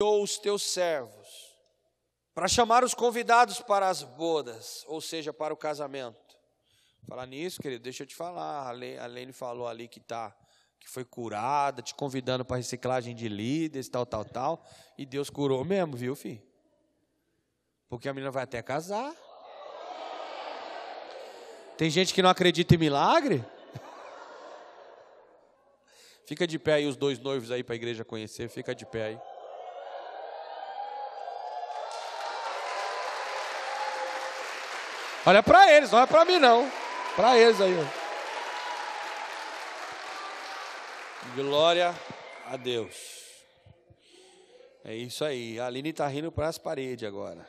enviou os teus servos para chamar os convidados para as bodas, ou seja, para o casamento. Falar nisso, querido, deixa eu te falar. A Lene falou ali que tá, que foi curada, te convidando para reciclagem de líderes, tal, tal, tal. E Deus curou mesmo, viu, filho? Porque a menina vai até casar. Tem gente que não acredita em milagre. Fica de pé aí os dois noivos aí para a igreja conhecer, fica de pé aí. Olha para eles, não é para mim não. Para eles aí. Glória a Deus. É isso aí. A Aline está rindo para as paredes agora.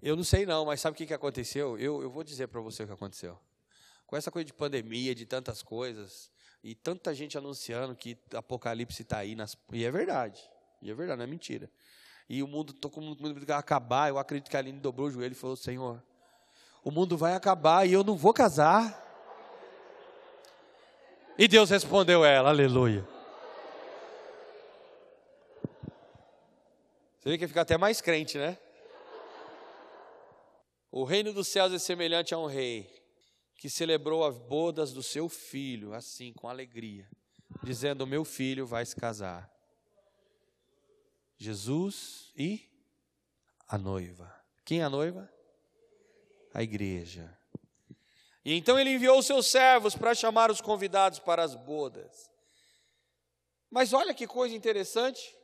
Eu não sei não, mas sabe o que, que aconteceu? Eu, eu vou dizer para você o que aconteceu. Com essa coisa de pandemia, de tantas coisas, e tanta gente anunciando que Apocalipse está aí, nas, e é verdade, e é verdade, não é mentira. E o mundo, estou com o mundo vai acabar, eu acredito que a Aline dobrou o joelho e falou, Senhor, o mundo vai acabar e eu não vou casar. E Deus respondeu ela, aleluia. Você vê que fica até mais crente, né? O reino dos céus é semelhante a um rei que celebrou as bodas do seu filho, assim, com alegria, dizendo: Meu filho vai se casar. Jesus e a noiva. Quem é a noiva? A igreja. E então ele enviou os seus servos para chamar os convidados para as bodas. Mas olha que coisa interessante.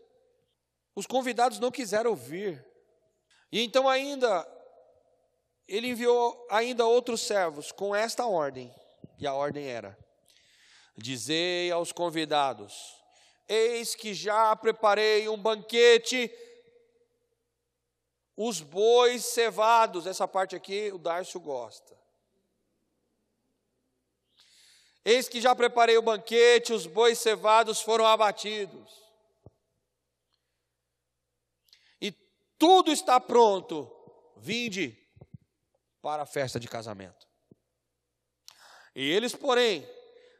Os convidados não quiseram ouvir. E então ainda ele enviou ainda outros servos com esta ordem, e a ordem era: Dizei aos convidados: Eis que já preparei um banquete, os bois cevados, essa parte aqui o Darcio gosta. Eis que já preparei o banquete, os bois cevados foram abatidos. E tudo está pronto. Vinde, para a festa de casamento. E eles, porém,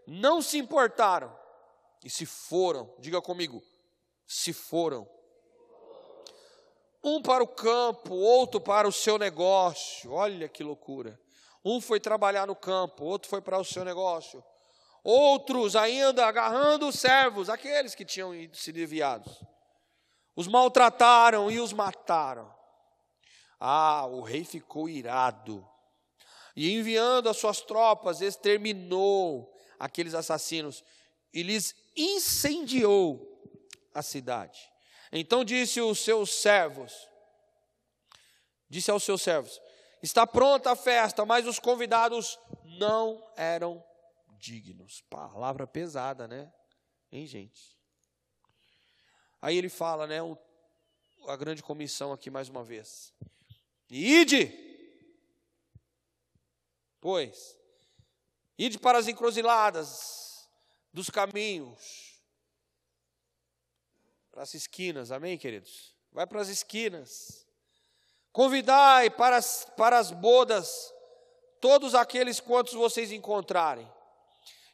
não se importaram e se foram, diga comigo, se foram. Um para o campo, outro para o seu negócio. Olha que loucura. Um foi trabalhar no campo, outro foi para o seu negócio. Outros ainda agarrando os servos, aqueles que tinham sido enviados. Os maltrataram e os mataram. Ah, o rei ficou irado. E enviando as suas tropas, exterminou aqueles assassinos e lhes incendiou a cidade. Então disse os seus servos, disse aos seus servos: Está pronta a festa, mas os convidados não eram dignos. Palavra pesada, né? Hein, gente? Aí ele fala, né? a grande comissão aqui mais uma vez. Ide, pois, ide para as encruzilhadas dos caminhos, para as esquinas, amém, queridos? Vai para as esquinas, convidai para as, para as bodas todos aqueles quantos vocês encontrarem.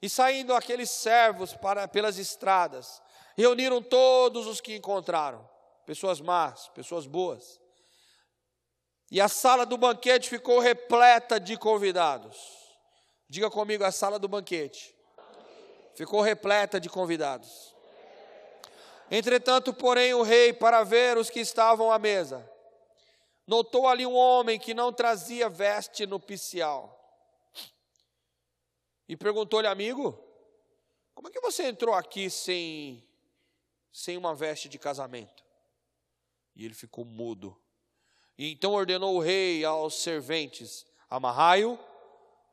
E saindo aqueles servos para, pelas estradas, reuniram todos os que encontraram, pessoas más, pessoas boas e a sala do banquete ficou repleta de convidados. Diga comigo, a sala do banquete ficou repleta de convidados. Entretanto, porém, o rei, para ver os que estavam à mesa, notou ali um homem que não trazia veste nupcial. E perguntou-lhe, amigo, como é que você entrou aqui sem, sem uma veste de casamento? E ele ficou mudo. E então ordenou o rei aos serventes: amarrai-o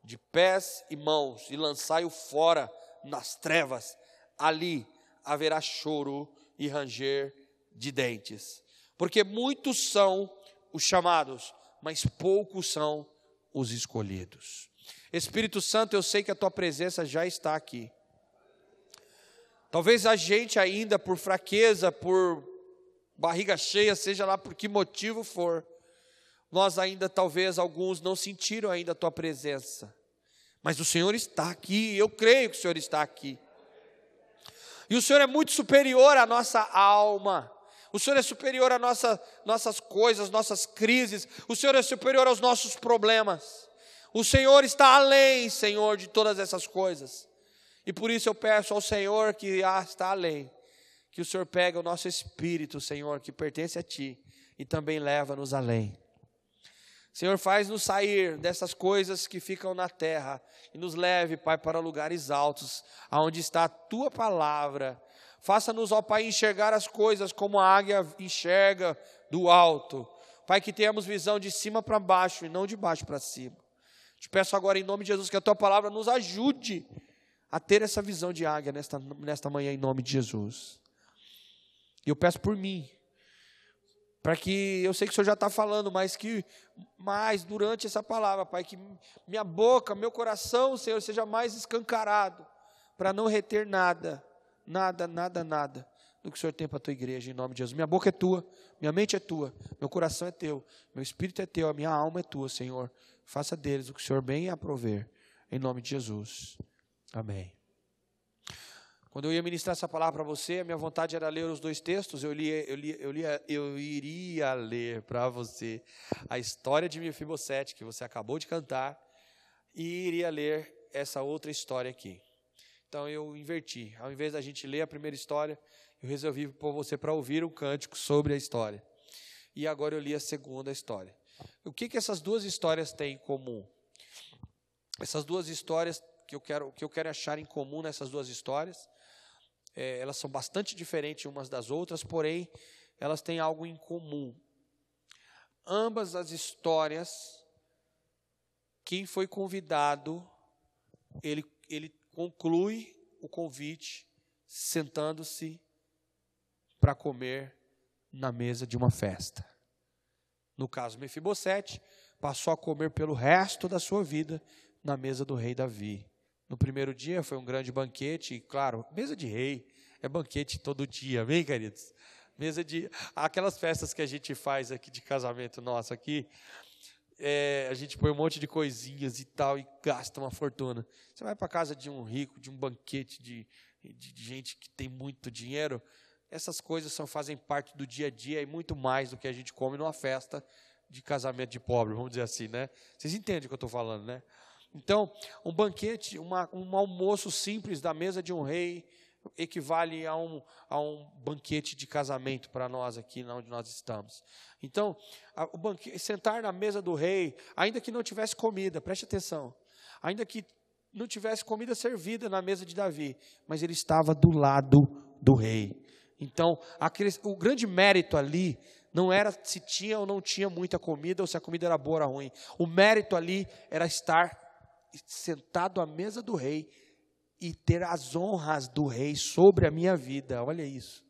de pés e mãos e lançai-o fora nas trevas. Ali haverá choro e ranger de dentes. Porque muitos são os chamados, mas poucos são os escolhidos. Espírito Santo, eu sei que a tua presença já está aqui. Talvez a gente ainda por fraqueza, por barriga cheia, seja lá por que motivo for, nós ainda talvez alguns não sentiram ainda a tua presença. Mas o Senhor está aqui, eu creio que o Senhor está aqui. E o Senhor é muito superior à nossa alma. O Senhor é superior às nossa, nossas coisas, nossas crises. O Senhor é superior aos nossos problemas. O Senhor está além, Senhor, de todas essas coisas. E por isso eu peço ao Senhor que ah, está além, que o Senhor pegue o nosso espírito, Senhor, que pertence a Ti, e também leva-nos além. Senhor, faz-nos sair dessas coisas que ficam na terra e nos leve, Pai, para lugares altos, aonde está a Tua palavra. Faça-nos, ó Pai, enxergar as coisas como a águia enxerga do alto. Pai, que tenhamos visão de cima para baixo e não de baixo para cima. Te peço agora, em nome de Jesus, que a tua palavra nos ajude a ter essa visão de águia nesta, nesta manhã, em nome de Jesus. E eu peço por mim, para que eu sei que o Senhor já está falando, mas que mais durante essa palavra, Pai, que minha boca, meu coração, Senhor, seja mais escancarado, para não reter nada, nada, nada, nada do que o Senhor tem para a tua igreja, em nome de Jesus. Minha boca é tua, minha mente é tua, meu coração é teu, meu espírito é teu, a minha alma é tua, Senhor faça deles o que o Senhor bem aprover, em nome de Jesus. Amém. Quando eu ia ministrar essa palavra para você, a minha vontade era ler os dois textos. Eu, lia, eu, lia, eu, lia, eu iria ler para você a história de Mefibosete, que você acabou de cantar, e iria ler essa outra história aqui. Então eu inverti. Ao invés da gente ler a primeira história, eu resolvi pôr você para ouvir um cântico sobre a história. E agora eu li a segunda história. O que, que essas duas histórias têm em comum? Essas duas histórias que eu quero, que eu quero achar em comum nessas duas histórias, é, elas são bastante diferentes umas das outras, porém, elas têm algo em comum. Ambas as histórias, quem foi convidado, ele, ele conclui o convite sentando-se para comer na mesa de uma festa. No caso, Mefibosete passou a comer pelo resto da sua vida na mesa do rei Davi. No primeiro dia foi um grande banquete, e claro, mesa de rei é banquete todo dia, amém, queridos? Mesa de. Aquelas festas que a gente faz aqui de casamento nosso aqui, é, a gente põe um monte de coisinhas e tal e gasta uma fortuna. Você vai para casa de um rico, de um banquete de, de, de gente que tem muito dinheiro, essas coisas são, fazem parte do dia a dia e muito mais do que a gente come numa festa de casamento de pobre, vamos dizer assim, né? Vocês entendem o que eu estou falando, né? Então, um banquete, uma, um almoço simples da mesa de um rei equivale a um, a um banquete de casamento para nós aqui onde nós estamos. Então, a, o banquete, sentar na mesa do rei, ainda que não tivesse comida, preste atenção, ainda que não tivesse comida servida na mesa de Davi, mas ele estava do lado do rei. Então, aquele, o grande mérito ali não era se tinha ou não tinha muita comida, ou se a comida era boa ou ruim. O mérito ali era estar sentado à mesa do rei e ter as honras do rei sobre a minha vida. Olha isso.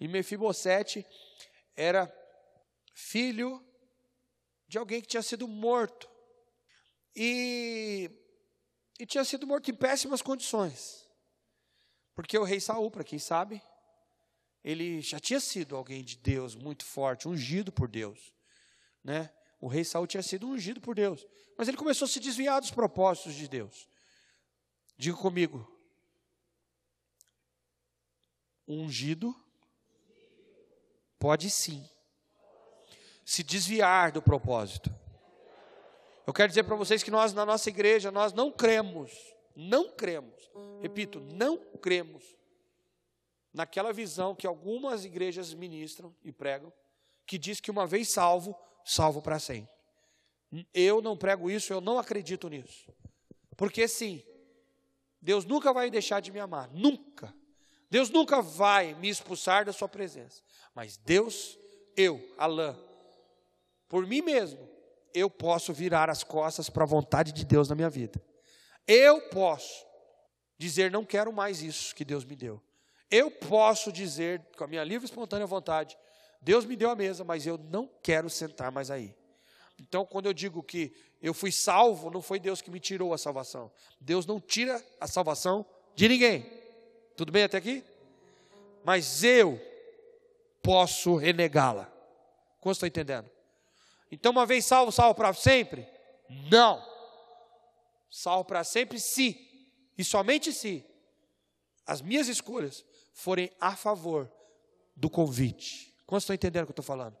E Mefibosete era filho de alguém que tinha sido morto. E, e tinha sido morto em péssimas condições. Porque o rei Saul, para quem sabe, ele já tinha sido alguém de Deus muito forte, ungido por Deus, né? O rei Saul tinha sido ungido por Deus, mas ele começou a se desviar dos propósitos de Deus. Diga comigo. Ungido pode sim se desviar do propósito. Eu quero dizer para vocês que nós na nossa igreja nós não cremos, não cremos. Repito, não cremos naquela visão que algumas igrejas ministram e pregam, que diz que uma vez salvo, salvo para sempre. Eu não prego isso, eu não acredito nisso. Porque sim, Deus nunca vai deixar de me amar, nunca. Deus nunca vai me expulsar da sua presença. Mas Deus, eu, Alain, por mim mesmo, eu posso virar as costas para a vontade de Deus na minha vida. Eu posso dizer, não quero mais isso que Deus me deu. Eu posso dizer, com a minha livre e espontânea vontade, Deus me deu a mesa, mas eu não quero sentar mais aí. Então, quando eu digo que eu fui salvo, não foi Deus que me tirou a salvação. Deus não tira a salvação de ninguém. Tudo bem até aqui? Mas eu posso renegá-la. Como estão entendendo? Então, uma vez salvo, salvo para sempre? Não. Salvo para sempre, se. E somente se as minhas escolhas forem a favor do convite. Como estão entendendo o que eu estou falando?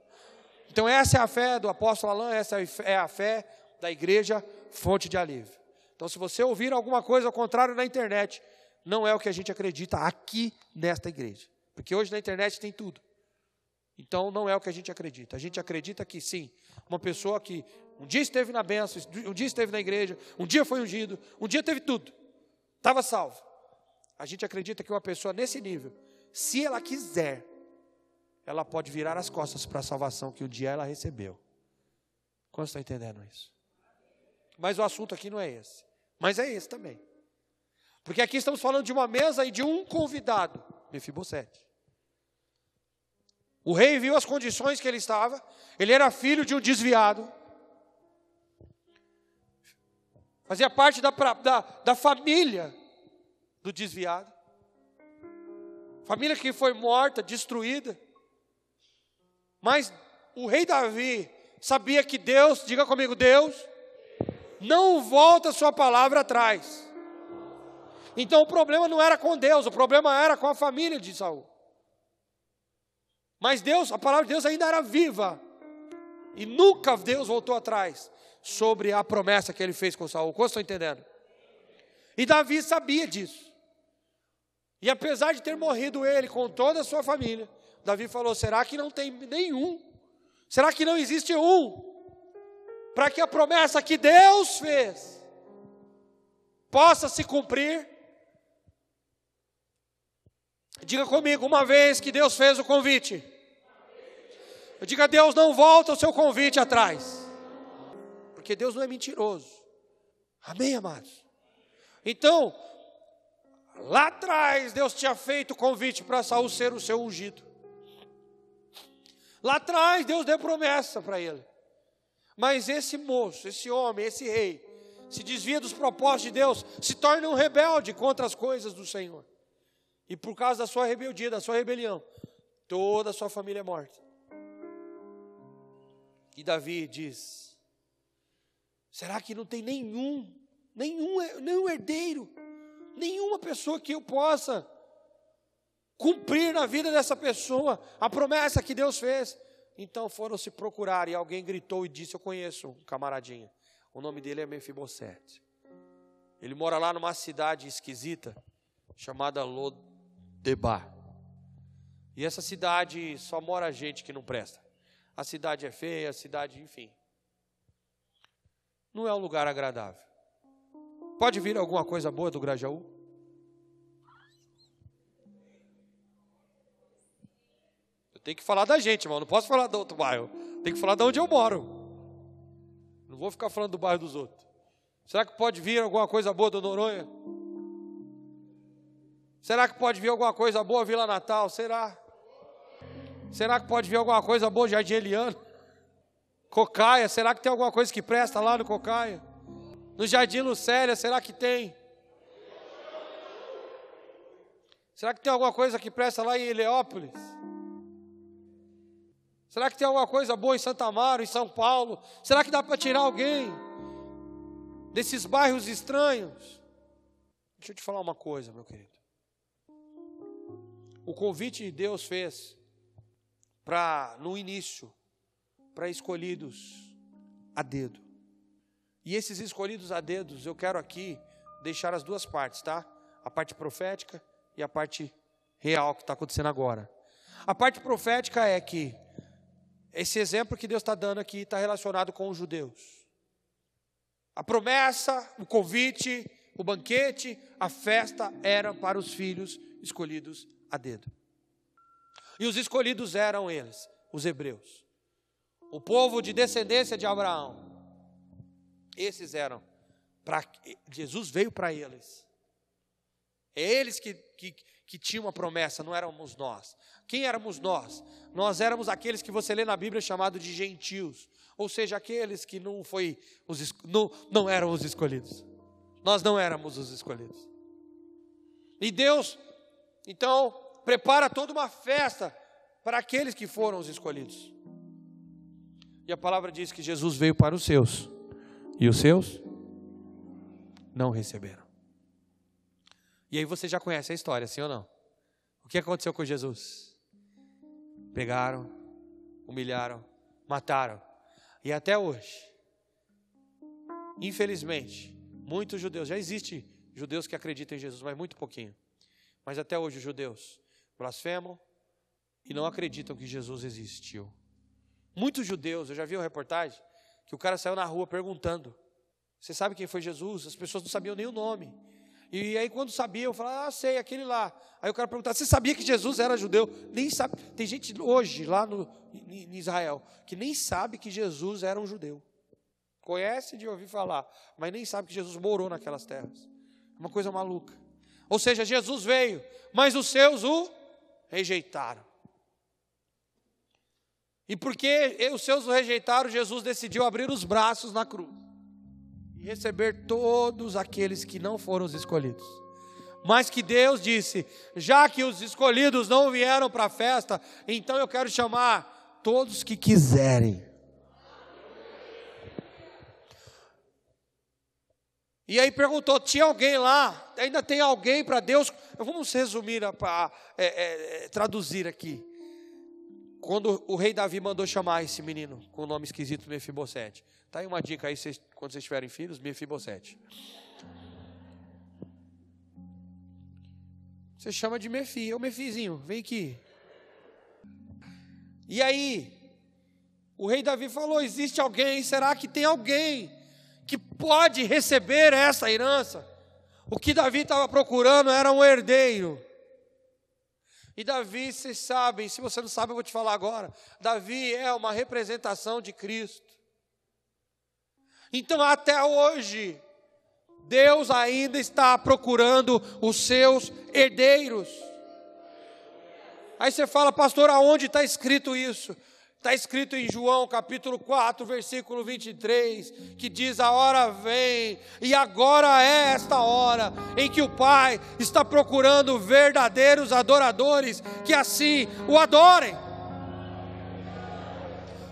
Então, essa é a fé do apóstolo Alain, essa é a fé da igreja Fonte de Alívio. Então, se você ouvir alguma coisa ao contrário na internet, não é o que a gente acredita aqui nesta igreja. Porque hoje na internet tem tudo. Então, não é o que a gente acredita. A gente acredita que sim, uma pessoa que um dia esteve na benção, um dia esteve na igreja, um dia foi ungido, um dia teve tudo, estava salvo. A gente acredita que uma pessoa nesse nível, se ela quiser, ela pode virar as costas para a salvação que um dia ela recebeu. Quantos estão entendendo isso? Mas o assunto aqui não é esse. Mas é esse também. Porque aqui estamos falando de uma mesa e de um convidado, Mefibosete. O rei viu as condições que ele estava, ele era filho de um desviado, fazia parte da, da, da família do desviado, família que foi morta, destruída. Mas o rei Davi sabia que Deus, diga comigo, Deus, não volta sua palavra atrás. Então o problema não era com Deus, o problema era com a família de Saul. Mas Deus, a palavra de Deus ainda era viva. E nunca Deus voltou atrás sobre a promessa que ele fez com Saul. Como estão entendendo? E Davi sabia disso. E apesar de ter morrido ele com toda a sua família, Davi falou: será que não tem nenhum? Será que não existe um? Para que a promessa que Deus fez possa se cumprir? Diga comigo, uma vez que Deus fez o convite, diga, Deus não volta o seu convite atrás, porque Deus não é mentiroso. Amém, amados? Então, lá atrás, Deus tinha feito o convite para Saul ser o seu ungido. Lá atrás, Deus deu promessa para ele. Mas esse moço, esse homem, esse rei, se desvia dos propósitos de Deus, se torna um rebelde contra as coisas do Senhor. E por causa da sua rebeldia, da sua rebelião, toda a sua família é morta. E Davi diz: será que não tem nenhum, nenhum, nenhum herdeiro, nenhuma pessoa que eu possa cumprir na vida dessa pessoa a promessa que Deus fez? Então foram se procurar e alguém gritou e disse: Eu conheço um camaradinha. O nome dele é Mefibosete. Ele mora lá numa cidade esquisita chamada Lod Debar. E essa cidade só mora gente que não presta. A cidade é feia, a cidade, enfim. Não é um lugar agradável. Pode vir alguma coisa boa do Grajaú? Tenho que falar da gente, irmão. Não posso falar do outro bairro. Tem que falar de onde eu moro. Não vou ficar falando do bairro dos outros. Será que pode vir alguma coisa boa do Noronha? Será que pode vir alguma coisa boa Vila Natal? Será? Será que pode vir alguma coisa boa Jardim Eliano? Cocaia, será que tem alguma coisa que presta lá no Cocaia? No Jardim Lucélia, será que tem? Será que tem alguma coisa que presta lá em Eleópolis? Será que tem alguma coisa boa em Santa Amaro, em São Paulo? Será que dá para tirar alguém desses bairros estranhos? Deixa eu te falar uma coisa, meu querido o convite de Deus fez para, no início, para escolhidos a dedo. E esses escolhidos a dedos, eu quero aqui deixar as duas partes, tá? A parte profética e a parte real que está acontecendo agora. A parte profética é que esse exemplo que Deus está dando aqui está relacionado com os judeus. A promessa, o convite, o banquete, a festa era para os filhos escolhidos a dedo. E os escolhidos eram eles, os hebreus. O povo de descendência de Abraão. Esses eram. Pra, Jesus veio para eles. É eles que, que, que tinham uma promessa, não éramos nós. Quem éramos nós? Nós éramos aqueles que você lê na Bíblia chamado de gentios. Ou seja, aqueles que não, foi os, não, não eram os escolhidos. Nós não éramos os escolhidos. E Deus então, prepara toda uma festa para aqueles que foram os escolhidos. E a palavra diz que Jesus veio para os seus, e os seus não receberam. E aí você já conhece a história, sim ou não? O que aconteceu com Jesus? Pegaram, humilharam, mataram. E até hoje, infelizmente, muitos judeus, já existe judeus que acreditam em Jesus, mas muito pouquinho. Mas até hoje os judeus blasfemam e não acreditam que Jesus existiu. Muitos judeus, eu já vi uma reportagem que o cara saiu na rua perguntando: Você sabe quem foi Jesus? As pessoas não sabiam nem o nome. E aí, quando sabiam, eu falava, ah, sei, aquele lá. Aí o cara perguntava, você sabia que Jesus era judeu? Nem sabe. Tem gente hoje, lá no, em Israel, que nem sabe que Jesus era um judeu. Conhece de ouvir falar, mas nem sabe que Jesus morou naquelas terras. Uma coisa maluca. Ou seja, Jesus veio, mas os seus o rejeitaram. E porque os seus o rejeitaram, Jesus decidiu abrir os braços na cruz e receber todos aqueles que não foram os escolhidos. Mas que Deus disse: já que os escolhidos não vieram para a festa, então eu quero chamar todos que quiserem. E aí perguntou: tinha alguém lá? Ainda tem alguém para Deus? Vamos resumir, para é, é, é, traduzir aqui. Quando o rei Davi mandou chamar esse menino com o nome esquisito Mefibosete. Tá aí uma dica aí quando vocês tiverem filhos, Mefibosete. Você chama de Mefi, é o Mefizinho, vem aqui. E aí, o rei Davi falou: existe alguém? Será que tem alguém que pode receber essa herança? O que Davi estava procurando era um herdeiro. E Davi, vocês sabem, se você não sabe, eu vou te falar agora. Davi é uma representação de Cristo. Então, até hoje, Deus ainda está procurando os seus herdeiros. Aí você fala, pastor, aonde está escrito isso? Está escrito em João capítulo 4, versículo 23, que diz: A hora vem, e agora é esta hora, em que o Pai está procurando verdadeiros adoradores que assim o adorem.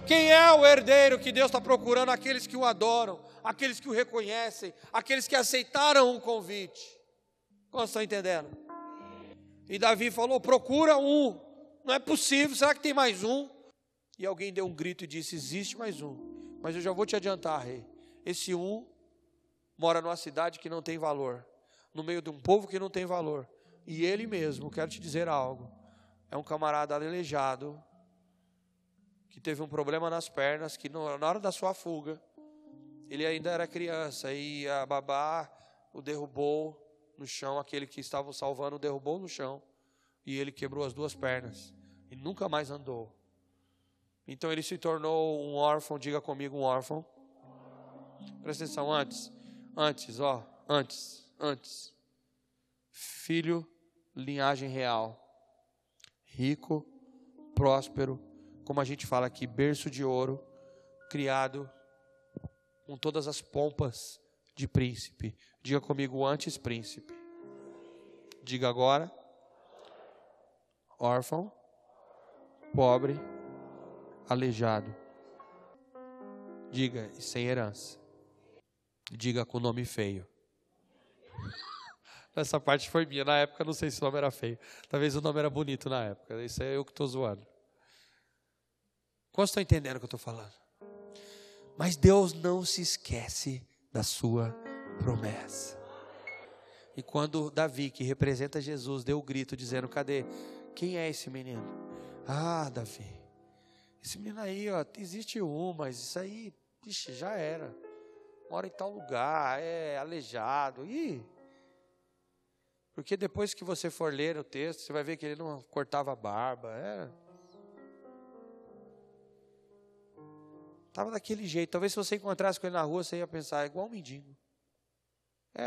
Quem é o herdeiro que Deus está procurando? Aqueles que o adoram, aqueles que o reconhecem, aqueles que aceitaram o convite. Como estão entendendo? E Davi falou: procura um. Não é possível, será que tem mais um? E alguém deu um grito e disse: Existe mais um. Mas eu já vou te adiantar, rei. Esse um mora numa cidade que não tem valor, no meio de um povo que não tem valor. E ele mesmo, quero te dizer algo, é um camarada aleijado, que teve um problema nas pernas, que na hora da sua fuga, ele ainda era criança e a babá o derrubou no chão, aquele que estava salvando o derrubou no chão e ele quebrou as duas pernas e nunca mais andou. Então ele se tornou um órfão, diga comigo, um órfão. Presta atenção, antes, antes, ó, antes, antes. Filho, linhagem real. Rico, próspero, como a gente fala aqui, berço de ouro, criado com todas as pompas de príncipe. Diga comigo, antes príncipe. Diga agora, órfão, pobre, aleijado. Diga, sem herança. Diga com nome feio. Essa parte foi minha. Na época, não sei se o nome era feio. Talvez o nome era bonito na época. Isso é eu que estou zoando. Quantos estão entendendo o que eu estou falando? Mas Deus não se esquece da sua promessa. E quando Davi, que representa Jesus, deu o grito dizendo: Cadê? Quem é esse menino? Ah, Davi, esse menino aí, ó, existe um, mas isso aí, ixi, já era. Mora em tal lugar, é aleijado. Ih. Porque depois que você for ler o texto, você vai ver que ele não cortava a barba. É. Estava daquele jeito. Talvez se você encontrasse com ele na rua, você ia pensar, é igual um mendigo. É,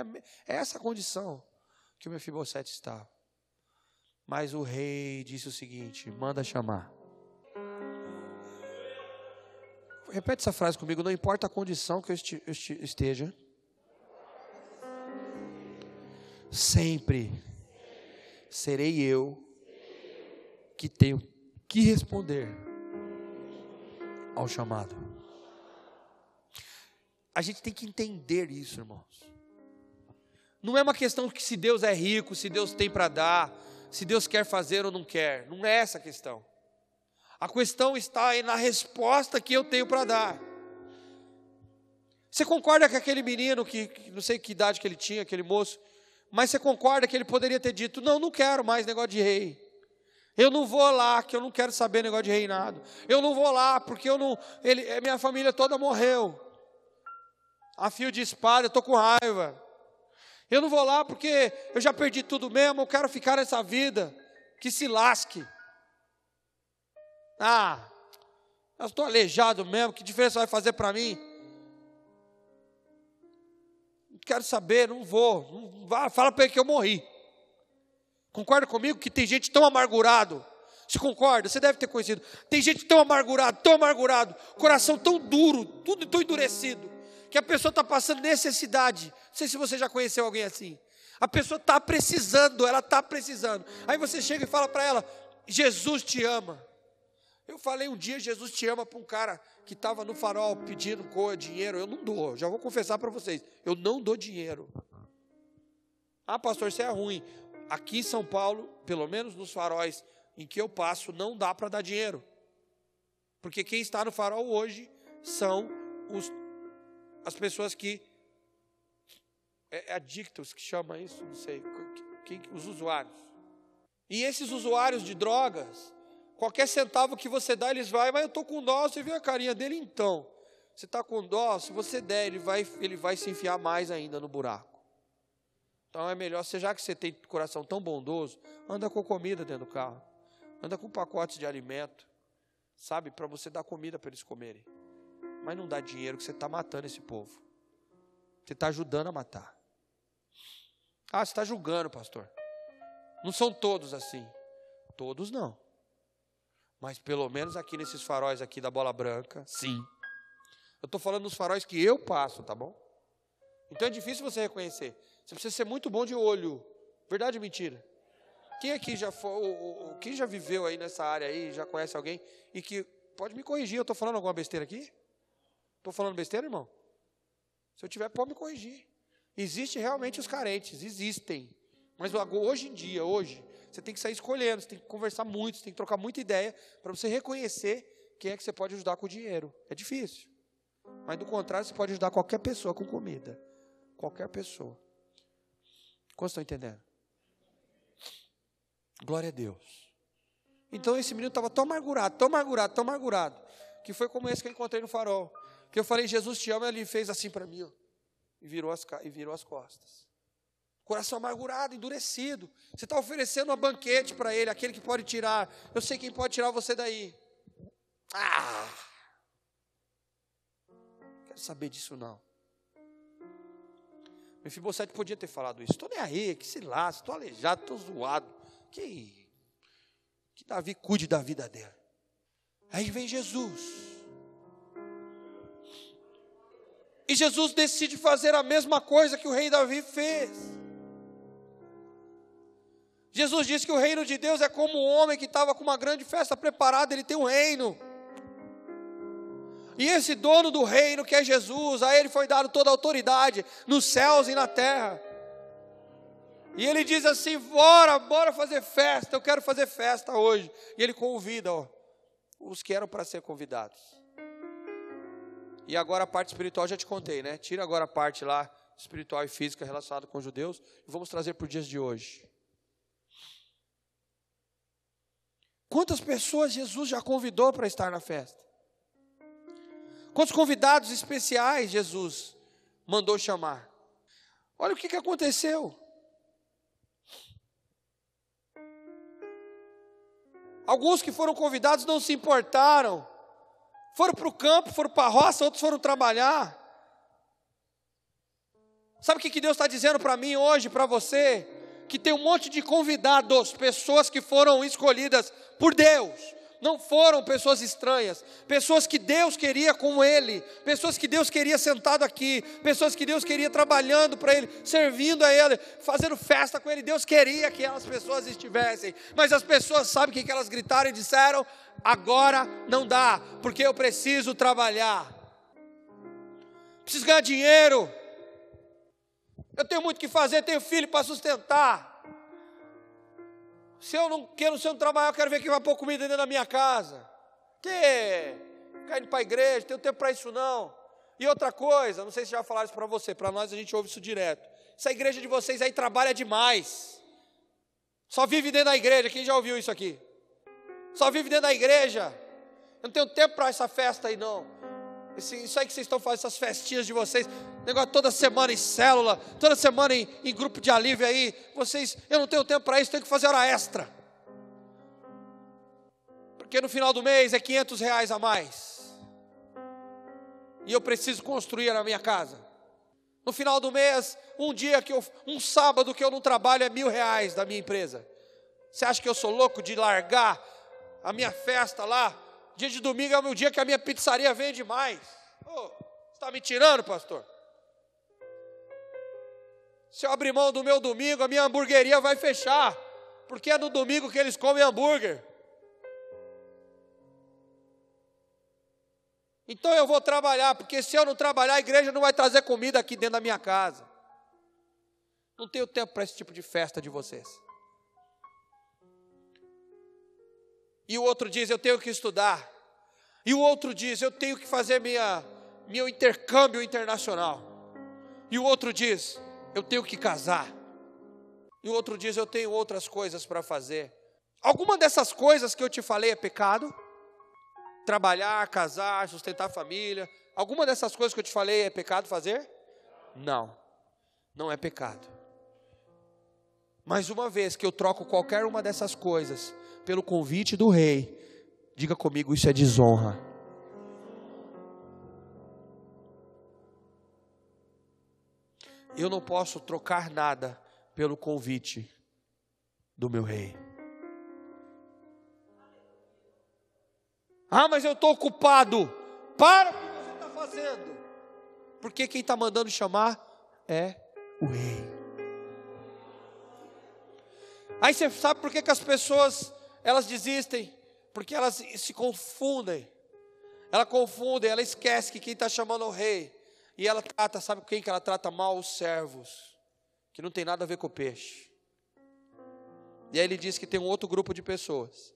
é essa condição que o Mefibosete estava. Mas o rei disse o seguinte: manda chamar. Repete essa frase comigo. Não importa a condição que eu esteja, sempre serei eu que tenho que responder ao chamado. A gente tem que entender isso, irmãos. Não é uma questão que se Deus é rico, se Deus tem para dar, se Deus quer fazer ou não quer. Não é essa a questão. A questão está aí na resposta que eu tenho para dar. Você concorda com aquele menino que, não sei que idade que ele tinha, aquele moço, mas você concorda que ele poderia ter dito: Não, não quero mais negócio de rei. Eu não vou lá, que eu não quero saber negócio de reinado. Eu não vou lá, porque eu não. Ele, minha família toda morreu. A fio de espada, eu estou com raiva. Eu não vou lá porque eu já perdi tudo mesmo, eu quero ficar nessa vida. Que se lasque. Ah, eu estou aleijado mesmo, que diferença vai fazer para mim? Não quero saber, não vou. Não fala para ele que eu morri. Concorda comigo que tem gente tão amargurado? Você concorda? Você deve ter conhecido. Tem gente tão amargurado, tão amargurado, coração tão duro, tudo tão endurecido, que a pessoa está passando necessidade. Não sei se você já conheceu alguém assim. A pessoa está precisando, ela está precisando. Aí você chega e fala para ela: Jesus te ama. Eu falei um dia, Jesus te ama para um cara que estava no farol pedindo coisa, dinheiro. Eu não dou, já vou confessar para vocês. Eu não dou dinheiro. Ah, pastor, isso é ruim. Aqui em São Paulo, pelo menos nos faróis em que eu passo, não dá para dar dinheiro. Porque quem está no farol hoje são os, as pessoas que. É, é adictos que chama isso, não sei. Quem, os usuários. E esses usuários de drogas, Qualquer centavo que você dá, eles vão, mas eu estou com dó, você viu a carinha dele então. Você está com dó, se você der, ele vai, ele vai se enfiar mais ainda no buraco. Então é melhor, já que você tem coração tão bondoso, anda com comida dentro do carro. Anda com pacotes de alimento, sabe, para você dar comida para eles comerem. Mas não dá dinheiro que você está matando esse povo. Você está ajudando a matar. Ah, você está julgando, pastor. Não são todos assim. Todos não. Mas pelo menos aqui nesses faróis aqui da bola branca, sim. Eu estou falando dos faróis que eu passo, tá bom? Então é difícil você reconhecer. Você precisa ser muito bom de olho. Verdade ou mentira? Quem aqui já foi, quem já viveu aí nessa área aí, já conhece alguém e que pode me corrigir? Eu estou falando alguma besteira aqui? Estou falando besteira, irmão? Se eu tiver, pode me corrigir. Existe realmente os carentes, existem. Mas hoje em dia, hoje, você tem que sair escolhendo, você tem que conversar muito, você tem que trocar muita ideia para você reconhecer quem é que você pode ajudar com o dinheiro. É difícil. Mas do contrário, você pode ajudar qualquer pessoa com comida. Qualquer pessoa. Quantos estão entendendo? Glória a Deus. Então esse menino estava tão amargurado, tão amargurado, tão amargurado, que foi como esse que eu encontrei no farol. Que eu falei, Jesus te ama, ele fez assim para mim, ó, e, virou as, e virou as costas coração amargurado, endurecido. Você está oferecendo um banquete para ele, aquele que pode tirar. Eu sei quem pode tirar você daí. Ah! Quero saber disso não. Mefibosete podia ter falado isso. Estou nem aí, que se lasca, estou aleijado, estou zoado. Que, que Davi cuide da vida dele. Aí vem Jesus. E Jesus decide fazer a mesma coisa que o rei Davi fez. Jesus disse que o reino de Deus é como um homem que estava com uma grande festa preparada, ele tem um reino. E esse dono do reino, que é Jesus, a ele foi dado toda a autoridade nos céus e na terra. E ele diz assim: bora, bora fazer festa, eu quero fazer festa hoje. E ele convida ó, os que eram para ser convidados. E agora a parte espiritual já te contei, né? Tira agora a parte lá espiritual e física relacionada com os judeus e vamos trazer para os dias de hoje. Quantas pessoas Jesus já convidou para estar na festa? Quantos convidados especiais Jesus mandou chamar? Olha o que, que aconteceu. Alguns que foram convidados não se importaram, foram para o campo, foram para a roça, outros foram trabalhar. Sabe o que, Deus está dizendo para mim hoje, para você? que tem um monte de convidados, pessoas que foram escolhidas por Deus, não foram pessoas estranhas, pessoas que Deus queria com Ele, pessoas que Deus queria sentado aqui, pessoas que Deus queria trabalhando para Ele, servindo a Ele, fazendo festa com Ele. Deus queria que aquelas pessoas estivessem, mas as pessoas, sabem o que elas gritaram e disseram? Agora não dá, porque eu preciso trabalhar, preciso ganhar dinheiro, eu tenho muito que fazer, tenho filho para sustentar. Se eu não quero, se eu não trabalhar, eu quero ver quem vai pôr comida dentro da minha casa. Que? Ficar indo para a igreja, tenho tempo para isso não. E outra coisa, não sei se já falaram isso para você, para nós a gente ouve isso direto. Essa igreja de vocês aí trabalha demais. Só vive dentro da igreja, quem já ouviu isso aqui? Só vive dentro da igreja. Eu não tenho tempo para essa festa aí não. Esse, isso aí que vocês estão fazendo, essas festinhas de vocês, negócio toda semana em célula, toda semana em, em grupo de alívio aí, vocês, eu não tenho tempo para isso, tenho que fazer hora extra. Porque no final do mês é 500 reais a mais. E eu preciso construir a minha casa. No final do mês, um dia que eu, um sábado que eu não trabalho é mil reais da minha empresa. Você acha que eu sou louco de largar a minha festa lá Dia de domingo é o dia que a minha pizzaria vende mais. Oh, está me tirando, pastor? Se eu abrir mão do meu domingo, a minha hamburgueria vai fechar. Porque é no domingo que eles comem hambúrguer. Então eu vou trabalhar, porque se eu não trabalhar, a igreja não vai trazer comida aqui dentro da minha casa. Não tenho tempo para esse tipo de festa de vocês. E o outro diz: Eu tenho que estudar. E o outro diz: Eu tenho que fazer minha, meu intercâmbio internacional. E o outro diz: Eu tenho que casar. E o outro diz: Eu tenho outras coisas para fazer. Alguma dessas coisas que eu te falei é pecado? Trabalhar, casar, sustentar a família. Alguma dessas coisas que eu te falei é pecado fazer? Não, não é pecado. Mas uma vez que eu troco qualquer uma dessas coisas pelo convite do rei, diga comigo: isso é desonra. Eu não posso trocar nada pelo convite do meu rei. Ah, mas eu estou ocupado. Para o que você está fazendo. Porque quem está mandando chamar é o rei. Aí você sabe por que, que as pessoas elas desistem porque elas se confundem. Ela confunde, ela esquece que quem está chamando é o rei. E ela trata, sabe quem que ela trata mal? Os servos, que não tem nada a ver com o peixe. E aí ele diz que tem um outro grupo de pessoas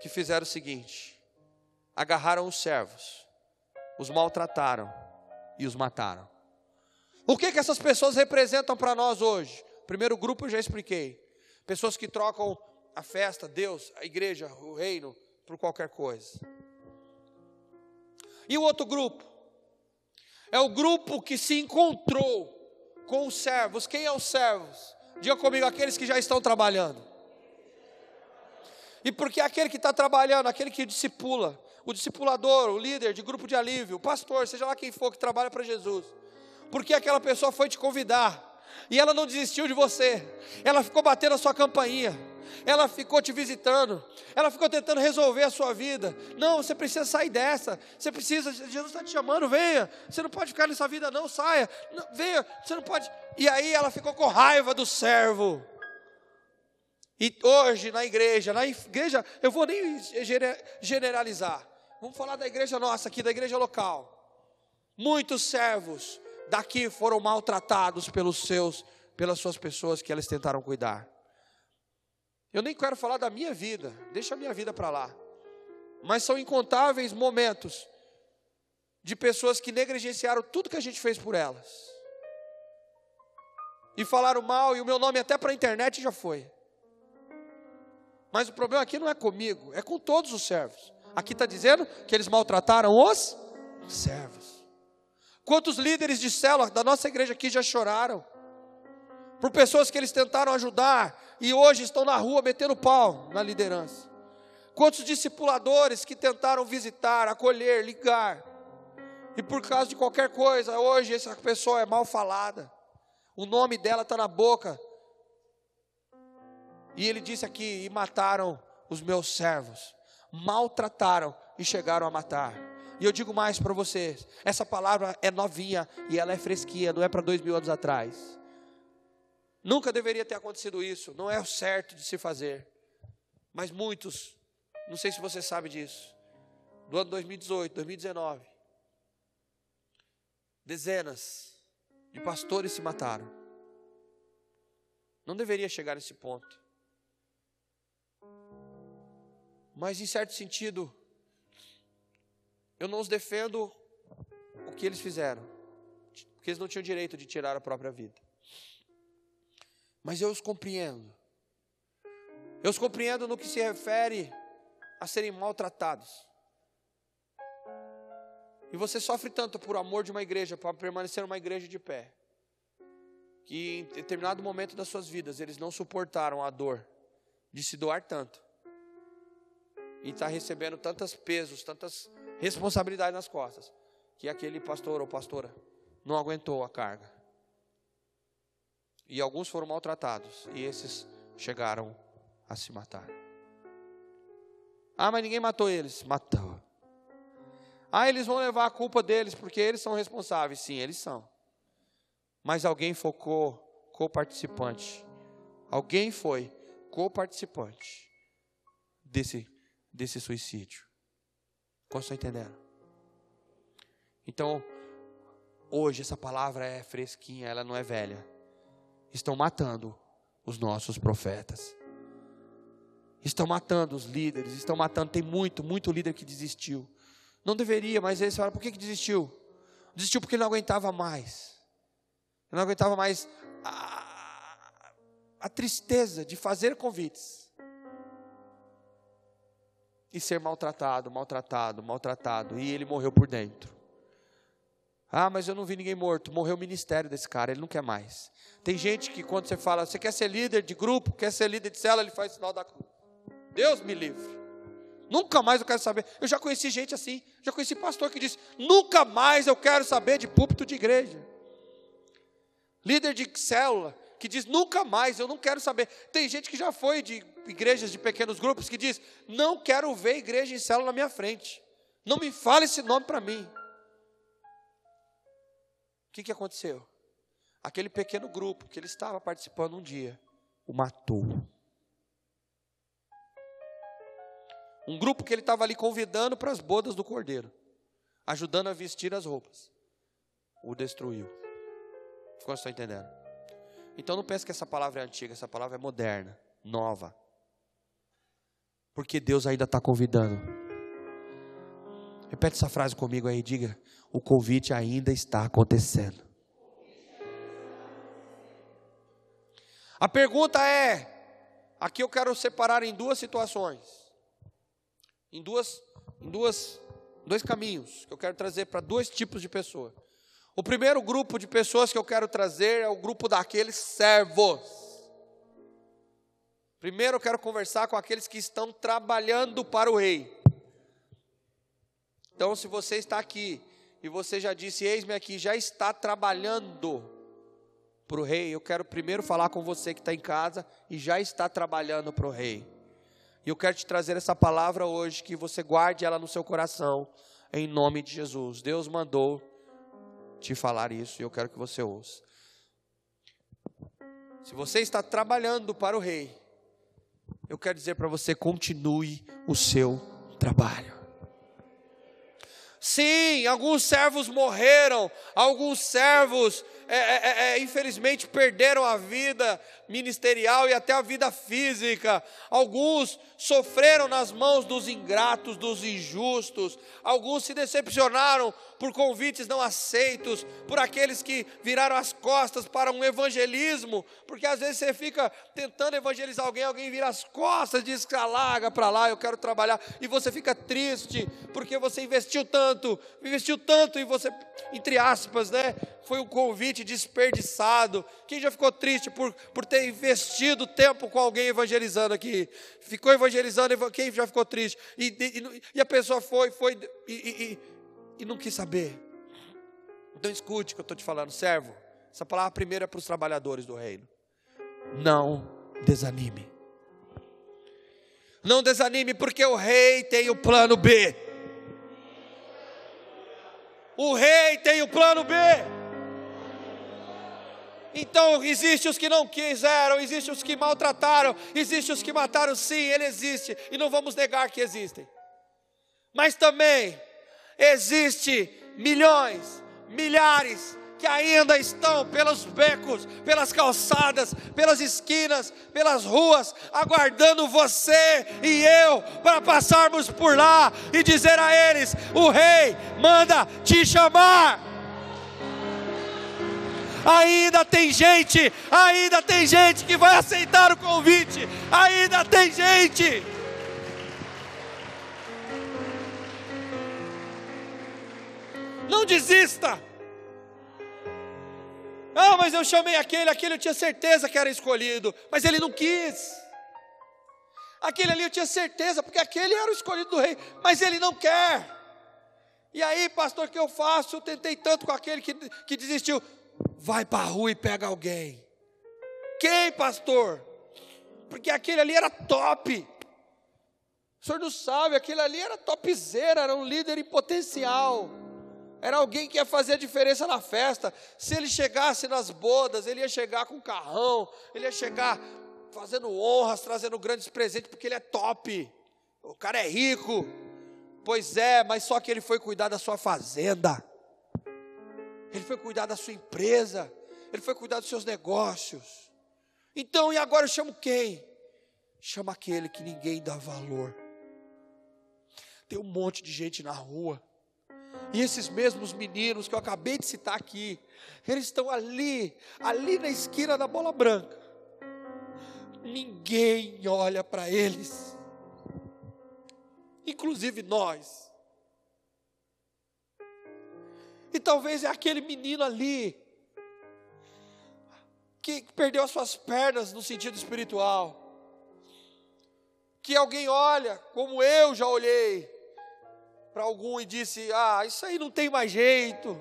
que fizeram o seguinte: agarraram os servos, os maltrataram e os mataram. O que que essas pessoas representam para nós hoje? Primeiro grupo eu já expliquei. Pessoas que trocam a festa, Deus, a igreja, o reino, por qualquer coisa. E o outro grupo? É o grupo que se encontrou com os servos. Quem é os servos? Diga comigo, aqueles que já estão trabalhando. E porque aquele que está trabalhando, aquele que discipula, o discipulador, o líder de grupo de alívio, o pastor, seja lá quem for que trabalha para Jesus, porque aquela pessoa foi te convidar, e ela não desistiu de você, ela ficou batendo a sua campainha, ela ficou te visitando, ela ficou tentando resolver a sua vida. Não, você precisa sair dessa, você precisa, Jesus está te chamando, venha, você não pode ficar nessa vida, não, saia, não, venha, você não pode. E aí ela ficou com raiva do servo. E hoje na igreja, na igreja, eu vou nem generalizar, vamos falar da igreja nossa aqui, da igreja local. Muitos servos daqui foram maltratados pelos seus, pelas suas pessoas que eles tentaram cuidar. Eu nem quero falar da minha vida, deixa a minha vida para lá. Mas são incontáveis momentos de pessoas que negligenciaram tudo que a gente fez por elas. E falaram mal, e o meu nome até para a internet já foi. Mas o problema aqui não é comigo, é com todos os servos. Aqui está dizendo que eles maltrataram os servos. Quantos líderes de célula da nossa igreja aqui já choraram? Por pessoas que eles tentaram ajudar e hoje estão na rua metendo pau na liderança. Quantos discipuladores que tentaram visitar, acolher, ligar, e por causa de qualquer coisa, hoje essa pessoa é mal falada, o nome dela está na boca. E ele disse aqui: e mataram os meus servos, maltrataram e chegaram a matar. E eu digo mais para vocês: essa palavra é novinha e ela é fresquinha, não é para dois mil anos atrás. Nunca deveria ter acontecido isso, não é o certo de se fazer. Mas muitos, não sei se você sabe disso, do ano 2018, 2019, dezenas de pastores se mataram. Não deveria chegar nesse ponto. Mas, em certo sentido, eu não os defendo o que eles fizeram, porque eles não tinham direito de tirar a própria vida. Mas eu os compreendo. Eu os compreendo no que se refere a serem maltratados. E você sofre tanto por amor de uma igreja, para permanecer numa igreja de pé, que em determinado momento das suas vidas eles não suportaram a dor de se doar tanto e estar tá recebendo tantos pesos, tantas responsabilidades nas costas, que aquele pastor ou pastora não aguentou a carga. E alguns foram maltratados, e esses chegaram a se matar. Ah, mas ninguém matou eles. Matou. Ah, eles vão levar a culpa deles porque eles são responsáveis. Sim, eles são. Mas alguém focou co-participante. Alguém foi co-participante desse, desse suicídio. Como entendendo? Então, hoje essa palavra é fresquinha, ela não é velha. Estão matando os nossos profetas. Estão matando os líderes, estão matando. Tem muito, muito líder que desistiu. Não deveria, mas eles falaram: por que, que desistiu? Desistiu porque não aguentava mais. Não aguentava mais a, a tristeza de fazer convites e ser maltratado, maltratado, maltratado. E ele morreu por dentro. Ah, mas eu não vi ninguém morto. Morreu o ministério desse cara, ele não quer mais. Tem gente que quando você fala, você quer ser líder de grupo, quer ser líder de cela, ele faz sinal da cruz. Deus me livre. Nunca mais eu quero saber. Eu já conheci gente assim. Já conheci pastor que disse: nunca mais eu quero saber de púlpito de igreja. Líder de célula que diz: nunca mais eu não quero saber. Tem gente que já foi de igrejas de pequenos grupos que diz: não quero ver igreja em célula na minha frente. Não me fale esse nome para mim. Que, que aconteceu? Aquele pequeno grupo que ele estava participando um dia o matou. Um grupo que ele estava ali convidando para as bodas do cordeiro, ajudando a vestir as roupas, o destruiu. Ficou estão entendendo? Então não pense que essa palavra é antiga, essa palavra é moderna, nova. Porque Deus ainda está convidando. Repete essa frase comigo aí, diga: o convite ainda está acontecendo. A pergunta é: aqui eu quero separar em duas situações em duas, em duas, dois caminhos que eu quero trazer para dois tipos de pessoa. O primeiro grupo de pessoas que eu quero trazer é o grupo daqueles servos. Primeiro eu quero conversar com aqueles que estão trabalhando para o rei. Então, se você está aqui e você já disse, eis-me aqui, já está trabalhando para o rei, eu quero primeiro falar com você que está em casa e já está trabalhando para o rei. E eu quero te trazer essa palavra hoje, que você guarde ela no seu coração, em nome de Jesus. Deus mandou te falar isso e eu quero que você ouça. Se você está trabalhando para o rei, eu quero dizer para você: continue o seu trabalho. Sim, alguns servos morreram, alguns servos é, é, é, é, infelizmente perderam a vida ministerial e até a vida física. Alguns sofreram nas mãos dos ingratos, dos injustos. Alguns se decepcionaram por convites não aceitos, por aqueles que viraram as costas para um evangelismo, porque às vezes você fica tentando evangelizar alguém, alguém vira as costas, diz que larga para lá, eu quero trabalhar, e você fica triste, porque você investiu tanto, investiu tanto e você, entre aspas, né, foi um convite desperdiçado. Quem já ficou triste por, por ter investido tempo com alguém evangelizando aqui? Ficou evangelizando, quem já ficou triste? E, e, e a pessoa foi, foi e, e, não quis saber. Então escute o que eu estou te falando, servo. Essa palavra primeira é para os trabalhadores do reino. Não desanime. Não desanime, porque o rei tem o plano B. O rei tem o plano B. Então, existe os que não quiseram, existe os que maltrataram, existe os que mataram, sim, ele existe, e não vamos negar que existem. Mas também existe milhões, milhares que ainda estão pelos becos, pelas calçadas, pelas esquinas, pelas ruas, aguardando você e eu para passarmos por lá e dizer a eles: o Rei manda te chamar. Ainda tem gente, ainda tem gente que vai aceitar o convite, ainda tem gente. Não desista. Ah, mas eu chamei aquele, aquele eu tinha certeza que era escolhido, mas ele não quis. Aquele ali eu tinha certeza, porque aquele era o escolhido do rei, mas ele não quer. E aí, pastor, o que eu faço? Eu tentei tanto com aquele que, que desistiu. Vai para a rua e pega alguém. Quem, pastor? Porque aquele ali era top. O senhor não sabe, aquele ali era topzera, era um líder em potencial. Era alguém que ia fazer a diferença na festa. Se ele chegasse nas bodas, ele ia chegar com carrão, ele ia chegar fazendo honras, trazendo grandes presentes, porque ele é top. O cara é rico. Pois é, mas só que ele foi cuidar da sua fazenda. Ele foi cuidar da sua empresa. Ele foi cuidar dos seus negócios. Então, e agora eu chamo quem? Chama aquele que ninguém dá valor. Tem um monte de gente na rua e esses mesmos meninos que eu acabei de citar aqui, eles estão ali, ali na esquina da bola branca. Ninguém olha para eles, inclusive nós. E talvez é aquele menino ali, que perdeu as suas pernas no sentido espiritual, que alguém olha, como eu já olhei, para algum e disse: Ah, isso aí não tem mais jeito.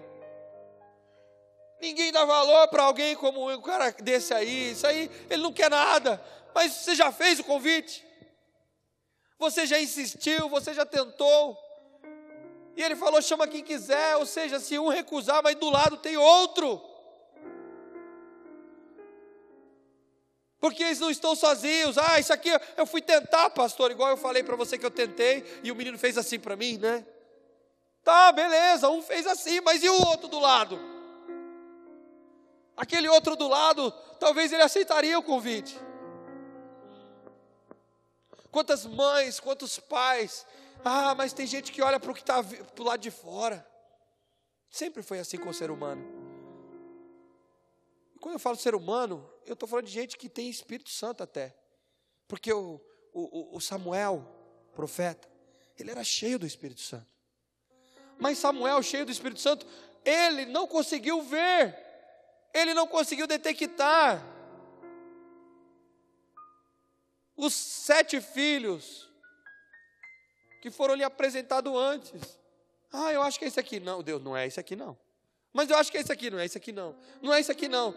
Ninguém dá valor para alguém como um cara desse aí. Isso aí, ele não quer nada. Mas você já fez o convite? Você já insistiu? Você já tentou? E ele falou: chama quem quiser. Ou seja, se um recusar, mas do lado tem outro. Porque eles não estão sozinhos. Ah, isso aqui eu fui tentar, pastor, igual eu falei para você que eu tentei e o menino fez assim para mim, né? Tá, beleza, um fez assim, mas e o outro do lado? Aquele outro do lado, talvez ele aceitaria o convite. Quantas mães, quantos pais, ah, mas tem gente que olha para o que está para o lado de fora. Sempre foi assim com o ser humano. Quando eu falo ser humano, eu estou falando de gente que tem Espírito Santo até. Porque o, o, o Samuel, profeta, ele era cheio do Espírito Santo. Mas Samuel, cheio do Espírito Santo, ele não conseguiu ver, ele não conseguiu detectar os sete filhos que foram lhe apresentados antes. Ah, eu acho que é esse aqui. Não, Deus, não é esse aqui não. Mas eu acho que é esse aqui, não é esse aqui não. Não é esse aqui não.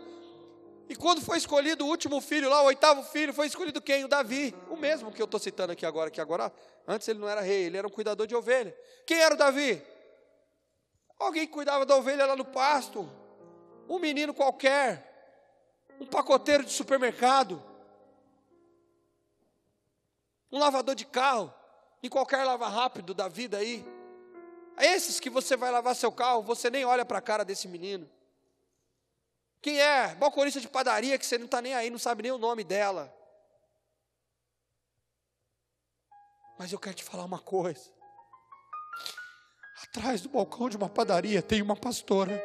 E quando foi escolhido o último filho lá, o oitavo filho, foi escolhido quem? O Davi, o mesmo que eu estou citando aqui agora, que agora, antes ele não era rei, ele era um cuidador de ovelha. Quem era o Davi? Alguém que cuidava da ovelha lá no pasto, um menino qualquer, um pacoteiro de supermercado, um lavador de carro, em qualquer lava rápido da vida aí. Esses que você vai lavar seu carro, você nem olha para a cara desse menino. Quem é? Balconista de padaria que você não está nem aí, não sabe nem o nome dela. Mas eu quero te falar uma coisa. Atrás do balcão de uma padaria tem uma pastora.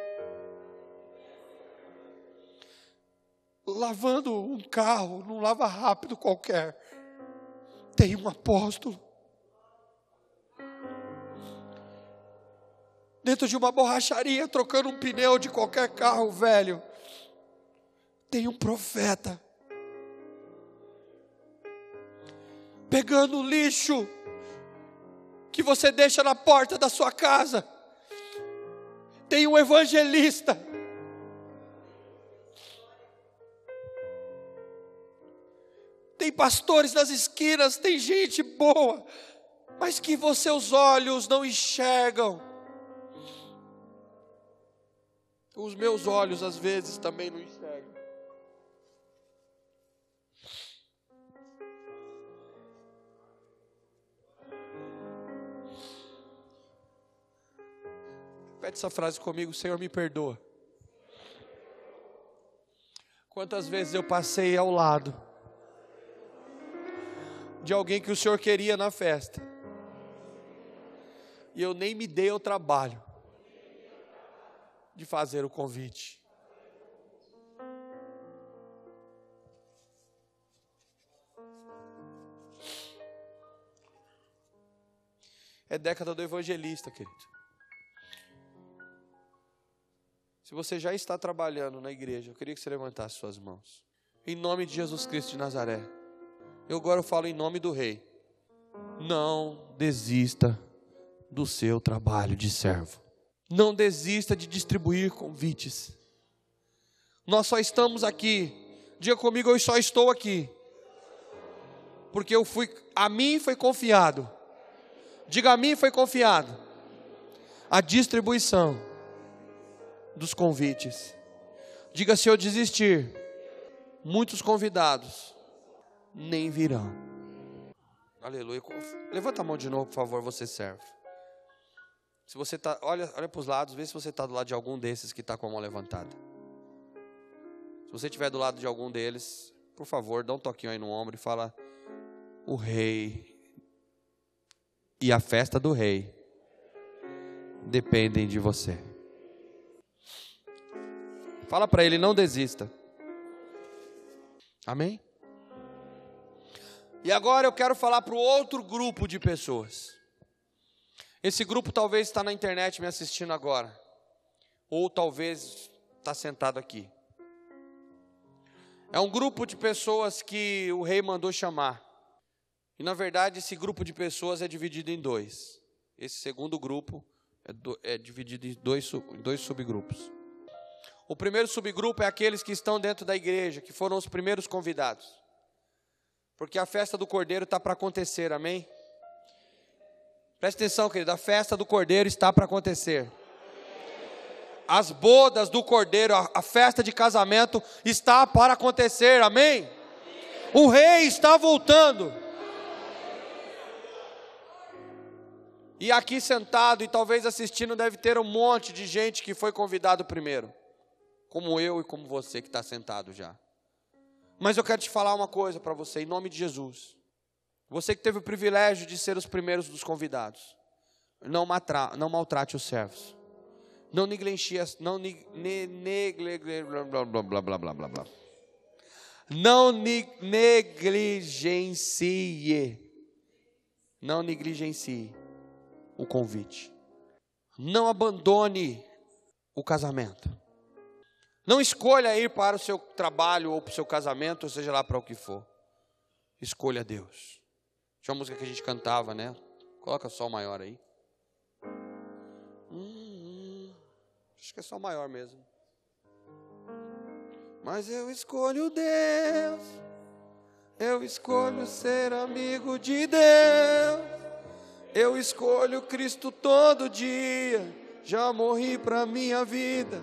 Lavando um carro, num lava rápido qualquer, tem um apóstolo. Dentro de uma borracharia, trocando um pneu de qualquer carro velho, tem um profeta pegando o lixo que você deixa na porta da sua casa. Tem um evangelista. Tem pastores nas esquinas, tem gente boa, mas que você seus olhos não enxergam. Os meus olhos às vezes também não enxergam. Repete essa frase comigo: Senhor, me perdoa. Quantas vezes eu passei ao lado de alguém que o Senhor queria na festa, e eu nem me dei ao trabalho de fazer o convite. É década do evangelista, querido. Se você já está trabalhando na igreja, eu queria que você levantasse suas mãos. Em nome de Jesus Cristo de Nazaré. Eu agora falo em nome do Rei. Não desista do seu trabalho de servo. Não desista de distribuir convites. Nós só estamos aqui. Diga comigo, eu só estou aqui. Porque eu fui, a mim foi confiado. Diga a mim foi confiado a distribuição dos convites. Diga se eu desistir, muitos convidados nem virão. Aleluia. Levanta a mão de novo, por favor, você serve. Se você está, olha, olha para os lados, vê se você está do lado de algum desses que está com a mão levantada. Se você estiver do lado de algum deles, por favor, dá um toquinho aí no ombro e fala: O rei e a festa do rei dependem de você. Fala para ele: não desista. Amém? E agora eu quero falar para o outro grupo de pessoas. Esse grupo talvez está na internet me assistindo agora, ou talvez está sentado aqui. É um grupo de pessoas que o rei mandou chamar. E na verdade esse grupo de pessoas é dividido em dois. Esse segundo grupo é, do, é dividido em dois, em dois subgrupos. O primeiro subgrupo é aqueles que estão dentro da igreja, que foram os primeiros convidados. Porque a festa do Cordeiro está para acontecer, amém? Presta atenção, querido, a festa do Cordeiro está para acontecer. As bodas do Cordeiro, a, a, festa de casamento está para acontecer, amém? O rei está voltando. E aqui sentado e talvez assistindo deve ter um monte de gente que foi convidado primeiro, como eu e como você que está sentado já. Mas eu quero te falar uma coisa para você, em nome de Jesus. Você que teve o privilégio de ser os primeiros dos convidados, não, matra, não maltrate os servos. Não negligencie, não. Não ne, negligencie. Não negligencie o convite. Não abandone o casamento. Não escolha ir para o seu trabalho ou para o seu casamento, ou seja lá para o que for. Escolha Deus. Tinha uma música que a gente cantava, né? Coloca só o maior aí. Acho que é só o maior mesmo. Mas eu escolho Deus. Eu escolho ser amigo de Deus. Eu escolho Cristo todo dia. Já morri para minha vida.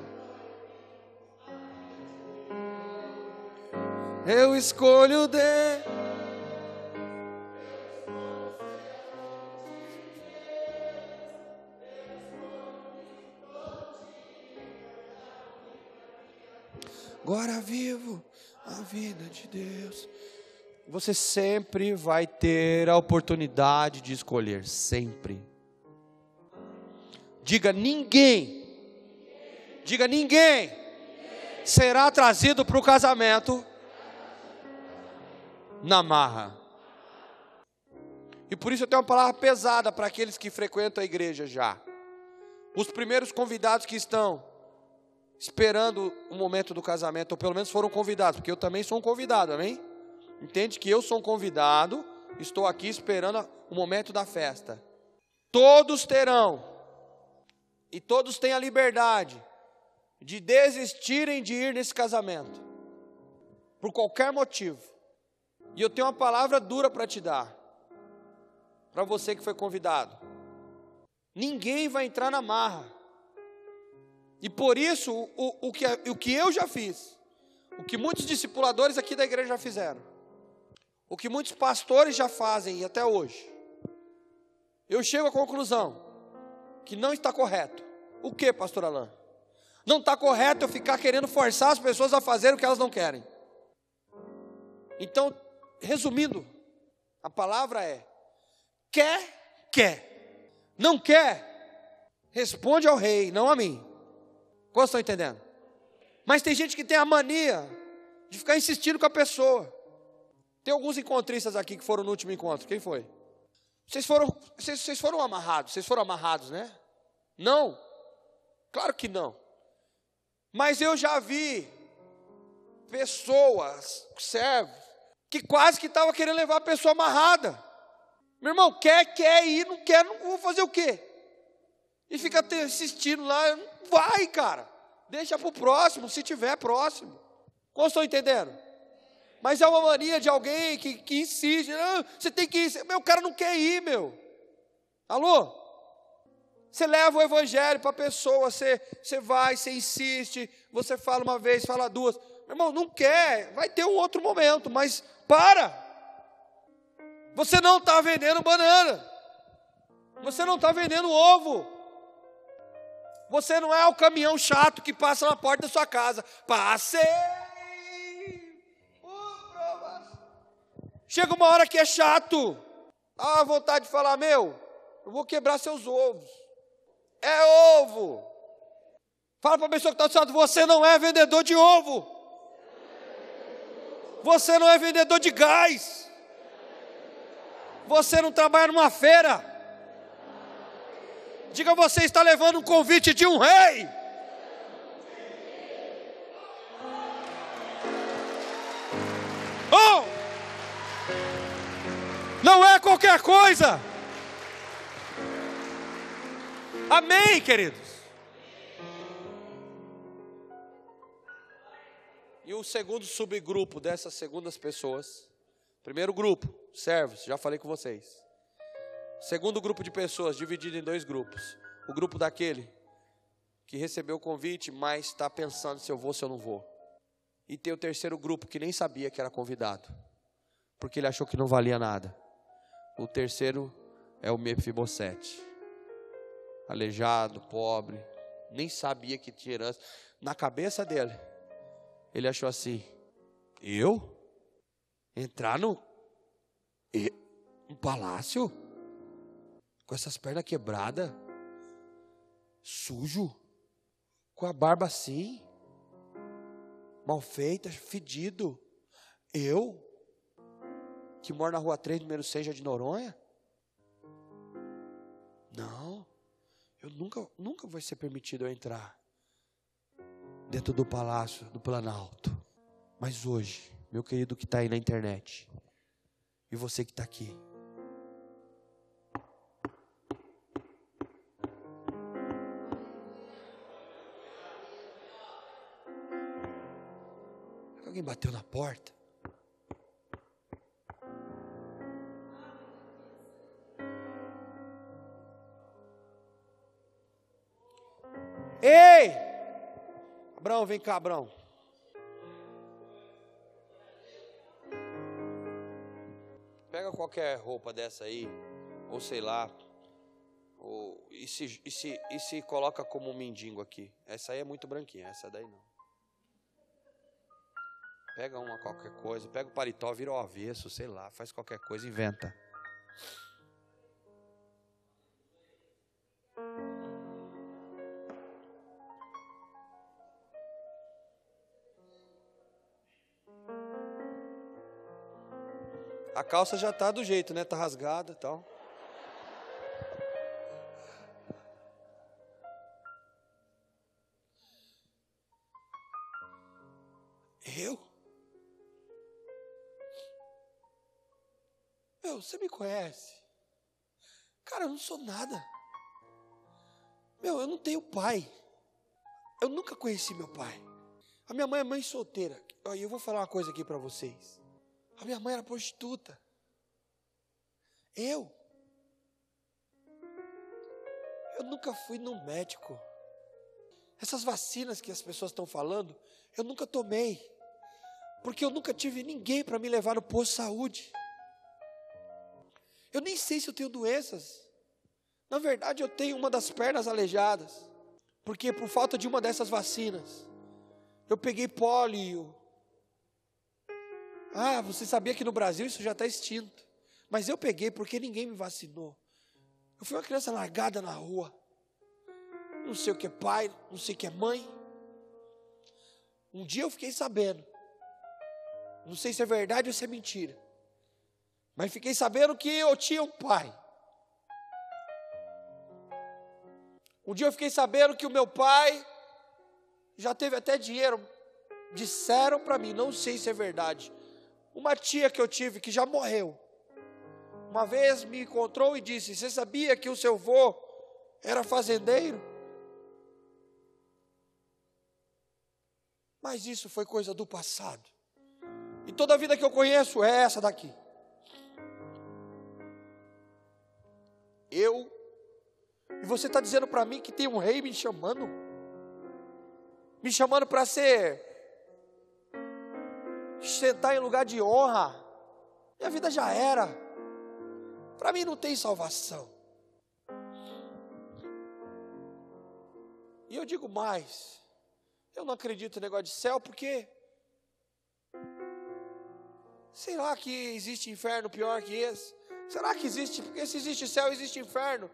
Eu escolho Deus. Agora vivo a vida de Deus. Você sempre vai ter a oportunidade de escolher, sempre. Diga ninguém, diga ninguém será trazido para o casamento na marra. E por isso eu tenho uma palavra pesada para aqueles que frequentam a igreja já. Os primeiros convidados que estão esperando o momento do casamento, ou pelo menos foram convidados, porque eu também sou um convidado, amém? Entende que eu sou um convidado, estou aqui esperando o momento da festa. Todos terão, e todos têm a liberdade de desistirem de ir nesse casamento, por qualquer motivo. E eu tenho uma palavra dura para te dar, para você que foi convidado: ninguém vai entrar na marra. E por isso, o, o, que, o que eu já fiz, o que muitos discipuladores aqui da igreja já fizeram, o que muitos pastores já fazem até hoje, eu chego à conclusão que não está correto. O que, pastor Alain? Não está correto eu ficar querendo forçar as pessoas a fazer o que elas não querem. Então, resumindo, a palavra é: quer, quer. Não quer, responde ao rei, não a mim. Quantos estão entendendo? Mas tem gente que tem a mania de ficar insistindo com a pessoa. Tem alguns encontristas aqui que foram no último encontro. Quem foi? Vocês foram, vocês, vocês foram amarrados. Vocês foram amarrados, né? Não. Claro que não. Mas eu já vi pessoas, servos, que quase que estavam querendo levar a pessoa amarrada. Meu irmão, quer, quer ir, não quer, não vou fazer o quê? E fica insistindo lá, vai, cara. Deixa para o próximo, se tiver próximo. Como estou entendendo? Mas é uma mania de alguém que, que insiste, ah, você tem que ir, meu, cara não quer ir, meu. Alô? Você leva o evangelho para a pessoa, você, você vai, você insiste, você fala uma vez, fala duas. Meu irmão, não quer, vai ter um outro momento, mas para. Você não está vendendo banana. Você não está vendendo ovo. Você não é o caminhão chato que passa na porta da sua casa. Passei. Chega uma hora que é chato. Dá vontade de falar, meu, eu vou quebrar seus ovos é ovo. Fala para a pessoa que está do lado, você não é vendedor de ovo. Você não é vendedor de gás. Você não trabalha numa feira. Diga, você está levando um convite de um rei. Oh! Não é qualquer coisa. Amém, queridos? E o segundo subgrupo dessas segundas pessoas, primeiro grupo, servos, já falei com vocês. Segundo grupo de pessoas, dividido em dois grupos. O grupo daquele que recebeu o convite, mas está pensando se eu vou ou se eu não vou. E tem o terceiro grupo que nem sabia que era convidado, porque ele achou que não valia nada. O terceiro é o Mefibosete aleijado, pobre, nem sabia que tinha herança. Na cabeça dele, ele achou assim: eu entrar no um palácio com essas pernas quebradas, sujo, com a barba assim, mal feita, fedido. Eu, que moro na rua 3, número 6 de Noronha? Não. Eu nunca, nunca vai ser permitido eu entrar dentro do palácio do Planalto. Mas hoje, meu querido que está aí na internet, e você que está aqui, Alguém bateu na porta? Ei! Abraão, vem cá, Abraão. Pega qualquer roupa dessa aí, ou sei lá, ou, e, se, e, se, e se coloca como um mendigo aqui. Essa aí é muito branquinha, essa daí não. Pega uma qualquer coisa, pega o paletó, vira o avesso, sei lá, faz qualquer coisa, inventa. A calça já está do jeito, né? Está rasgada e tal. Você me conhece? Cara, eu não sou nada. Meu, eu não tenho pai. Eu nunca conheci meu pai. A minha mãe é mãe solteira. E eu vou falar uma coisa aqui para vocês. A minha mãe era prostituta. Eu. Eu nunca fui no médico. Essas vacinas que as pessoas estão falando, eu nunca tomei. Porque eu nunca tive ninguém para me levar no posto de saúde. Eu nem sei se eu tenho doenças. Na verdade, eu tenho uma das pernas aleijadas. Porque por falta de uma dessas vacinas, eu peguei pólio. Ah, você sabia que no Brasil isso já está extinto. Mas eu peguei porque ninguém me vacinou. Eu fui uma criança largada na rua. Não sei o que é pai, não sei o que é mãe. Um dia eu fiquei sabendo. Não sei se é verdade ou se é mentira. Mas fiquei sabendo que eu tinha um pai. Um dia eu fiquei sabendo que o meu pai já teve até dinheiro. Disseram para mim, não sei se é verdade. Uma tia que eu tive que já morreu. Uma vez me encontrou e disse: Você sabia que o seu avô era fazendeiro? Mas isso foi coisa do passado. E toda a vida que eu conheço é essa daqui. Eu. E você está dizendo para mim que tem um rei me chamando? Me chamando para ser. sentar em lugar de honra. Minha vida já era. Para mim não tem salvação. E eu digo mais. Eu não acredito no negócio de céu porque Será que existe inferno pior que esse? Será que existe? Porque se existe céu, existe inferno.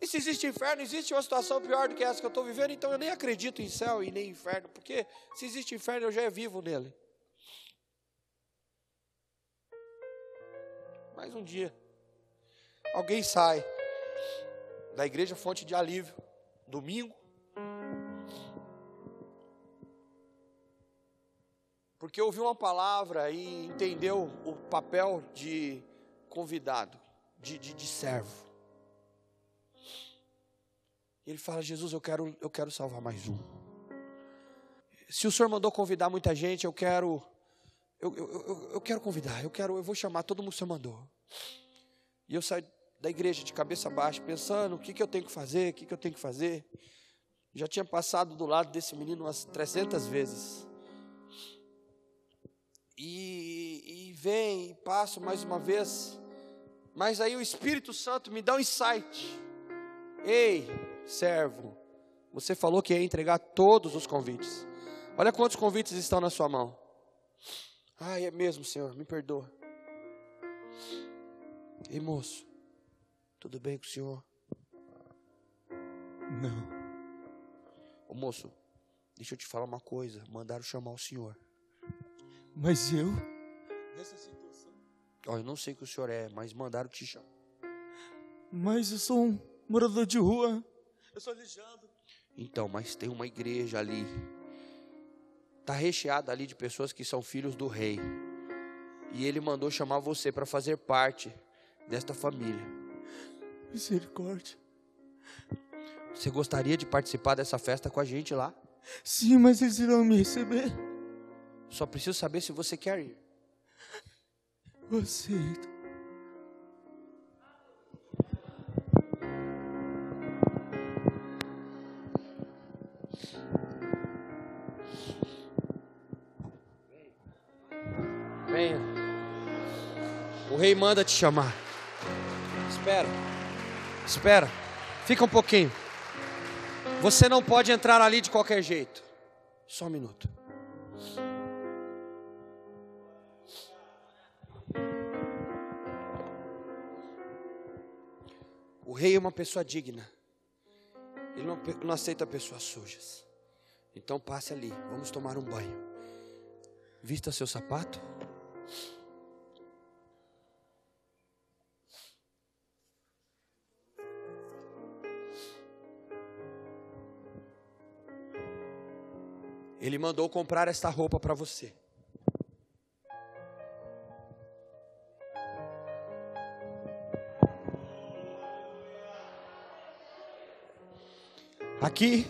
E se existe inferno, existe uma situação pior do que essa que eu estou vivendo, então eu nem acredito em céu e nem inferno, porque se existe inferno, eu já vivo nele. Mais um dia, alguém sai da igreja Fonte de Alívio, domingo, porque ouviu uma palavra e entendeu o papel de convidado, de, de, de servo. Ele fala: Jesus, eu quero, eu quero salvar mais um. Se o Senhor mandou convidar muita gente, eu quero, eu, eu, eu, quero convidar, eu quero, eu vou chamar todo mundo que o Senhor mandou. E eu saio da igreja de cabeça baixa, pensando o que, que eu tenho que fazer, o que, que eu tenho que fazer. Já tinha passado do lado desse menino umas 300 vezes e, e vem, e passo mais uma vez, mas aí o Espírito Santo me dá um insight. Ei, servo, você falou que ia entregar todos os convites. Olha quantos convites estão na sua mão. Ah, é mesmo, Senhor, me perdoa. Ei, moço, tudo bem com o senhor? Não. Ô moço, deixa eu te falar uma coisa. Mandaram chamar o senhor. Mas eu, nessa situação. Ó, eu não sei o que o senhor é, mas mandaram te chamar. Mas eu sou um morador de rua. Eu sou aleijado. Então, mas tem uma igreja ali. Está recheada ali de pessoas que são filhos do rei. E ele mandou chamar você para fazer parte desta família. Misericórdia. Você gostaria de participar dessa festa com a gente lá? Sim, mas eles irão me receber. Só preciso saber se você quer ir. Venha. O rei manda te chamar. Espera. Espera. Fica um pouquinho. Você não pode entrar ali de qualquer jeito. Só um minuto. O rei é uma pessoa digna. Ele não, não aceita pessoas sujas. Então passe ali, vamos tomar um banho. Vista seu sapato. Ele mandou comprar esta roupa para você. Aqui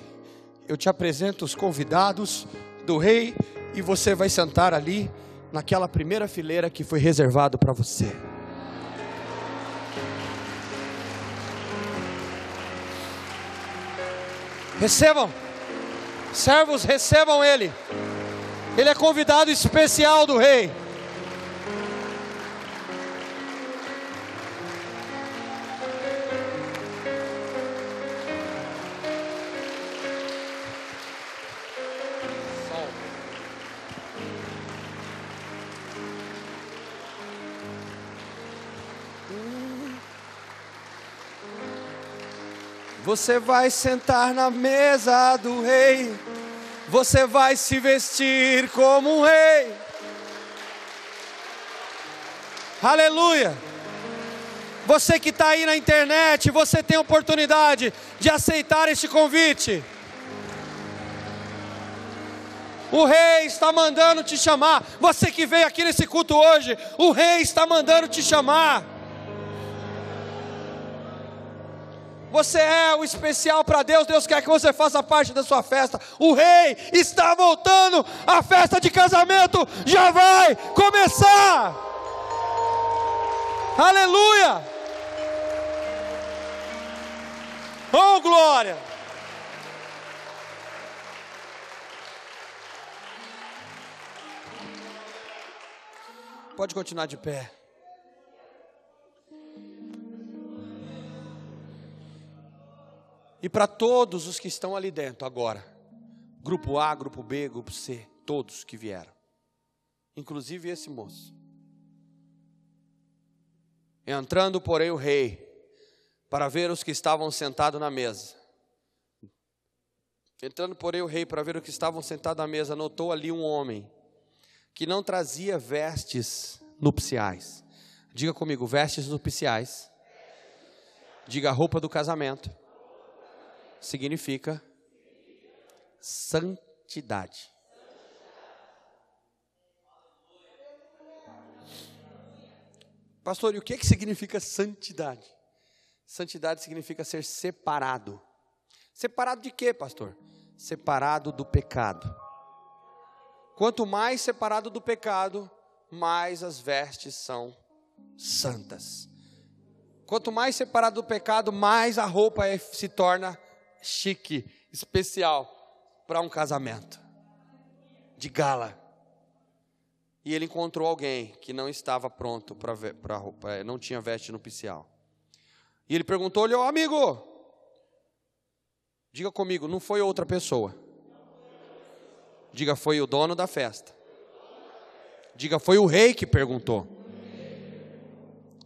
eu te apresento os convidados do rei e você vai sentar ali naquela primeira fileira que foi reservado para você. Recebam, servos, recebam ele. Ele é convidado especial do rei. Você vai sentar na mesa do rei. Você vai se vestir como um rei. Aleluia. Você que está aí na internet, você tem oportunidade de aceitar este convite. O rei está mandando te chamar. Você que veio aqui nesse culto hoje, o rei está mandando te chamar. Você é o especial para Deus, Deus quer que você faça parte da sua festa. O rei está voltando, a festa de casamento já vai começar. Aleluia! Oh, glória! Pode continuar de pé. E para todos os que estão ali dentro agora, grupo A, grupo B, grupo C, todos que vieram, inclusive esse moço. Entrando, porém, o rei para ver os que estavam sentados na mesa. Entrando, porém, o rei para ver os que estavam sentados à mesa, notou ali um homem que não trazia vestes nupciais. Diga comigo, vestes nupciais. Diga roupa do casamento. Significa santidade. Pastor, e o que, é que significa santidade? Santidade significa ser separado. Separado de quê, pastor? Separado do pecado. Quanto mais separado do pecado, mais as vestes são santas. Quanto mais separado do pecado, mais a roupa é, se torna chique, especial para um casamento de gala. E ele encontrou alguém que não estava pronto para roupa, é, não tinha veste nupcial. E ele perguntou-lhe, amigo, diga comigo, não foi outra pessoa. Diga, foi o dono da festa. Diga, foi o rei que perguntou.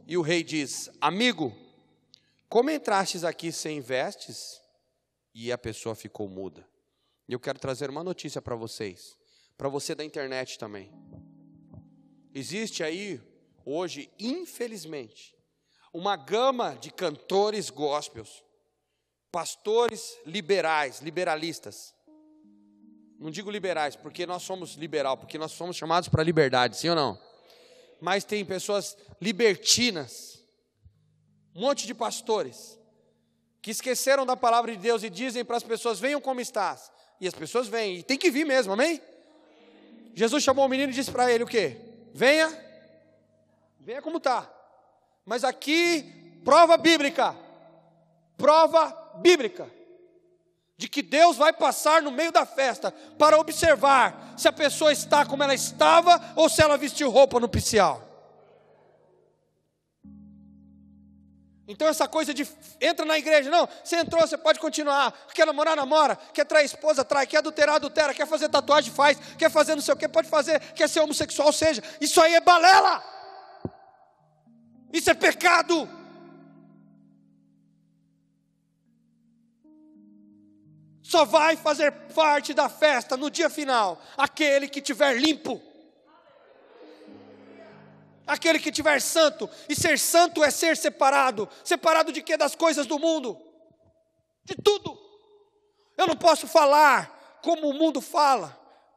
E o rei diz: Amigo, como entrastes aqui sem vestes? E a pessoa ficou muda. E eu quero trazer uma notícia para vocês, para você da internet também. Existe aí, hoje, infelizmente, uma gama de cantores gospels, pastores liberais, liberalistas. Não digo liberais, porque nós somos liberal, porque nós somos chamados para liberdade, sim ou não? Mas tem pessoas libertinas, um monte de pastores, que esqueceram da palavra de Deus e dizem para as pessoas: venham como estás. E as pessoas vêm, e tem que vir mesmo, amém? Jesus chamou o menino e disse para ele o quê? Venha, venha como está. Mas aqui, prova bíblica. Prova bíblica. De que Deus vai passar no meio da festa para observar se a pessoa está como ela estava ou se ela vestiu roupa nupcial. Então essa coisa de entra na igreja, não, você entrou, você pode continuar. Quer namorar, namora. Quer trair esposa, trai. Quer adulterar, adultera. Quer fazer tatuagem, faz. Quer fazer não sei o que, pode fazer. Quer ser homossexual, seja. Isso aí é balela. Isso é pecado. Só vai fazer parte da festa no dia final aquele que tiver limpo. Aquele que tiver santo, e ser santo é ser separado. Separado de quê? Das coisas do mundo. De tudo. Eu não posso falar como o mundo fala.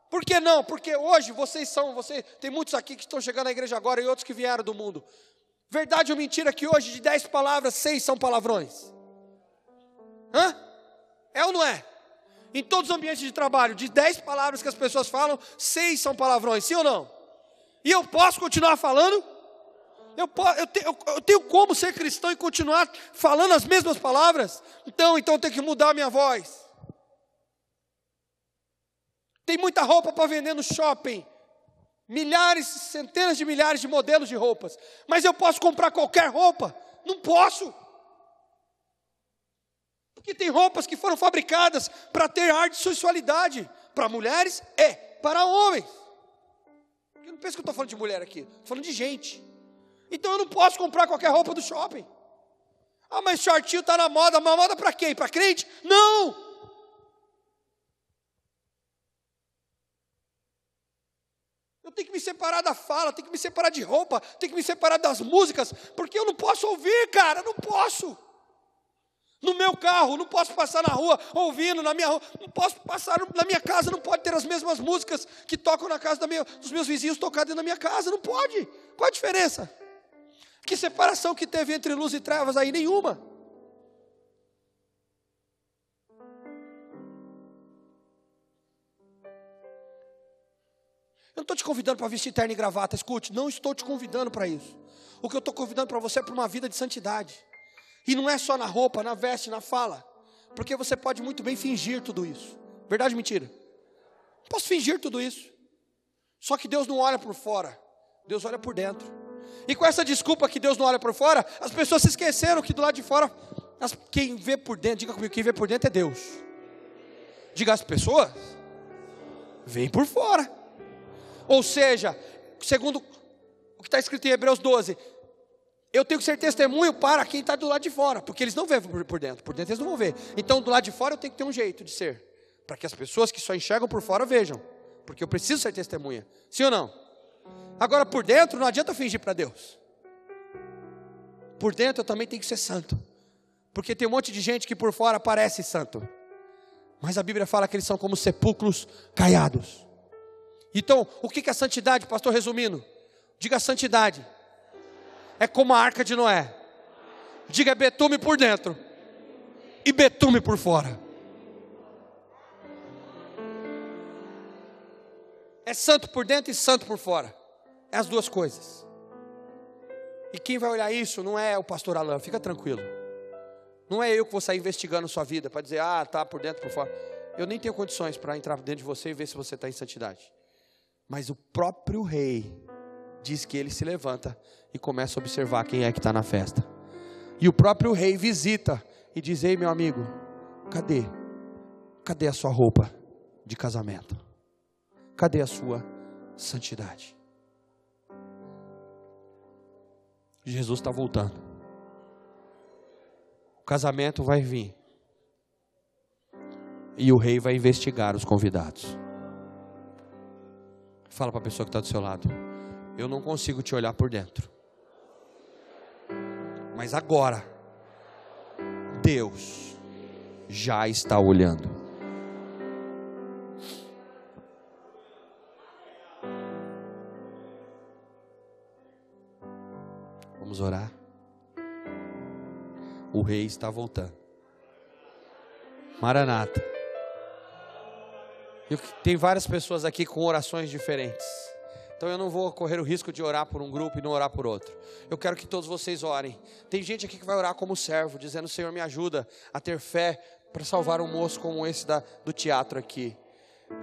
Por que não? Porque hoje vocês são, você tem muitos aqui que estão chegando à igreja agora e outros que vieram do mundo. Verdade ou mentira que hoje de dez palavras, seis são palavrões? Hã? É ou não é? Em todos os ambientes de trabalho, de dez palavras que as pessoas falam, seis são palavrões, sim ou não? E eu posso continuar falando? Eu, eu, te, eu, eu, tenho como ser cristão e continuar falando as mesmas palavras? Então, então eu tenho que mudar a minha voz. Tem muita roupa para vender no shopping milhares, centenas de milhares de modelos de roupas, mas eu posso comprar qualquer roupa? Não posso. Porque tem roupas que foram fabricadas para ter ar de sensualidade. Para mulheres é, para homens. Não penso que eu estou falando de mulher aqui, estou falando de gente. Então eu não posso comprar qualquer roupa do shopping. Ah, mas shortinho está na moda, mas moda para quem? Para crente? Não! Eu tenho que me separar da fala, tenho que me separar de roupa, tenho que me separar das músicas, porque eu não posso ouvir, cara, não posso. No meu carro, não posso passar na rua ouvindo, na minha rua, não posso passar na minha casa, não pode ter as mesmas músicas que tocam na casa minha, dos meus vizinhos tocadas na minha casa, não pode. Qual a diferença? Que separação que teve entre luz e trevas aí? Nenhuma. Eu não estou te convidando para vestir terno e gravata, escute, não estou te convidando para isso. O que eu estou convidando para você é para uma vida de santidade. E não é só na roupa, na veste, na fala. Porque você pode muito bem fingir tudo isso. Verdade ou mentira? Posso fingir tudo isso. Só que Deus não olha por fora, Deus olha por dentro. E com essa desculpa que Deus não olha por fora, as pessoas se esqueceram que do lado de fora, as, quem vê por dentro, diga comigo, quem vê por dentro é Deus. Diga as pessoas, vem por fora. Ou seja, segundo o que está escrito em Hebreus 12, eu tenho que ser testemunho para quem está do lado de fora, porque eles não veem por dentro, por dentro eles não vão ver. Então, do lado de fora eu tenho que ter um jeito de ser, para que as pessoas que só enxergam por fora vejam, porque eu preciso ser testemunha, sim ou não? Agora, por dentro, não adianta fingir para Deus, por dentro eu também tenho que ser santo, porque tem um monte de gente que por fora parece santo, mas a Bíblia fala que eles são como sepulcros caiados. Então, o que é santidade, pastor? Resumindo, diga santidade. É como a arca de Noé. Diga betume por dentro e betume por fora. É santo por dentro e santo por fora. É as duas coisas. E quem vai olhar isso não é o pastor Alain, fica tranquilo. Não é eu que vou sair investigando sua vida para dizer, ah, tá por dentro, por fora. Eu nem tenho condições para entrar dentro de você e ver se você está em santidade. Mas o próprio rei diz que ele se levanta e começa a observar quem é que está na festa. E o próprio rei visita e diz: Ei, meu amigo, cadê? Cadê a sua roupa de casamento? Cadê a sua santidade? Jesus está voltando. O casamento vai vir. E o rei vai investigar os convidados. Fala para a pessoa que está do seu lado. Eu não consigo te olhar por dentro. Mas agora, Deus já está olhando. Vamos orar. O rei está voltando. Maranata. E tem várias pessoas aqui com orações diferentes. Então eu não vou correr o risco de orar por um grupo e não orar por outro. Eu quero que todos vocês orem. Tem gente aqui que vai orar como servo, dizendo: Senhor, me ajuda a ter fé para salvar um moço como esse da, do teatro aqui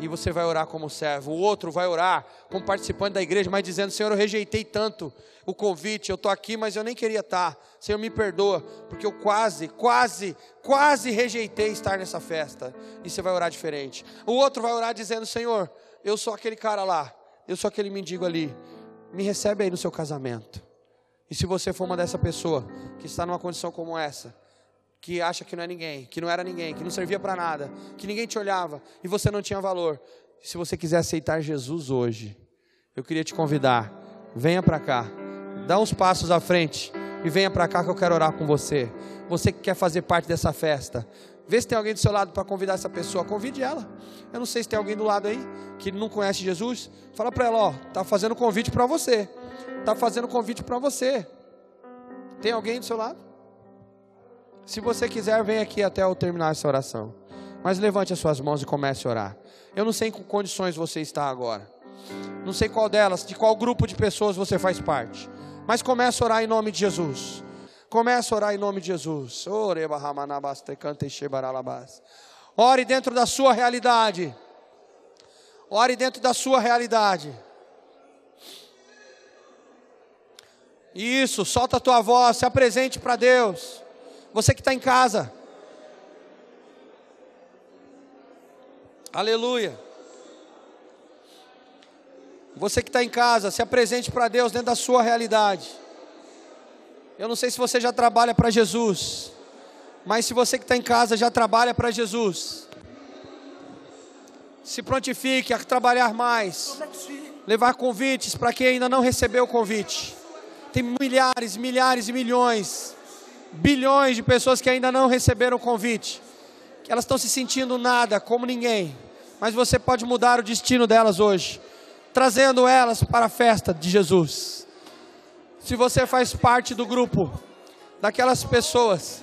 e você vai orar como servo. O outro vai orar como participante da igreja, mas dizendo: Senhor, eu rejeitei tanto o convite, eu estou aqui, mas eu nem queria estar. Senhor, me perdoa, porque eu quase, quase, quase rejeitei estar nessa festa. E você vai orar diferente. O outro vai orar dizendo: Senhor, eu sou aquele cara lá, eu sou aquele mendigo ali, me recebe aí no seu casamento. E se você for uma dessa pessoa que está numa condição como essa, que acha que não é ninguém, que não era ninguém, que não servia para nada, que ninguém te olhava e você não tinha valor. Se você quiser aceitar Jesus hoje, eu queria te convidar, venha para cá, dá uns passos à frente e venha para cá que eu quero orar com você. Você que quer fazer parte dessa festa, vê se tem alguém do seu lado para convidar essa pessoa, convide ela. Eu não sei se tem alguém do lado aí que não conhece Jesus, fala para ela, ó, tá fazendo convite para você. Tá fazendo convite para você. Tem alguém do seu lado? Se você quiser, vem aqui até eu terminar essa oração. Mas levante as suas mãos e comece a orar. Eu não sei em que condições você está agora. Não sei qual delas, de qual grupo de pessoas você faz parte. Mas comece a orar em nome de Jesus. Comece a orar em nome de Jesus. Ore dentro da sua realidade. Ore dentro da sua realidade. Isso, solta a tua voz, se apresente para Deus. Você que está em casa. Aleluia. Você que está em casa, se apresente para Deus dentro da sua realidade. Eu não sei se você já trabalha para Jesus, mas se você que está em casa já trabalha para Jesus, se prontifique a trabalhar mais, levar convites para quem ainda não recebeu o convite. Tem milhares, milhares e milhões, bilhões de pessoas que ainda não receberam o convite. Que elas estão se sentindo nada, como ninguém. Mas você pode mudar o destino delas hoje, trazendo elas para a festa de Jesus. Se você faz parte do grupo daquelas pessoas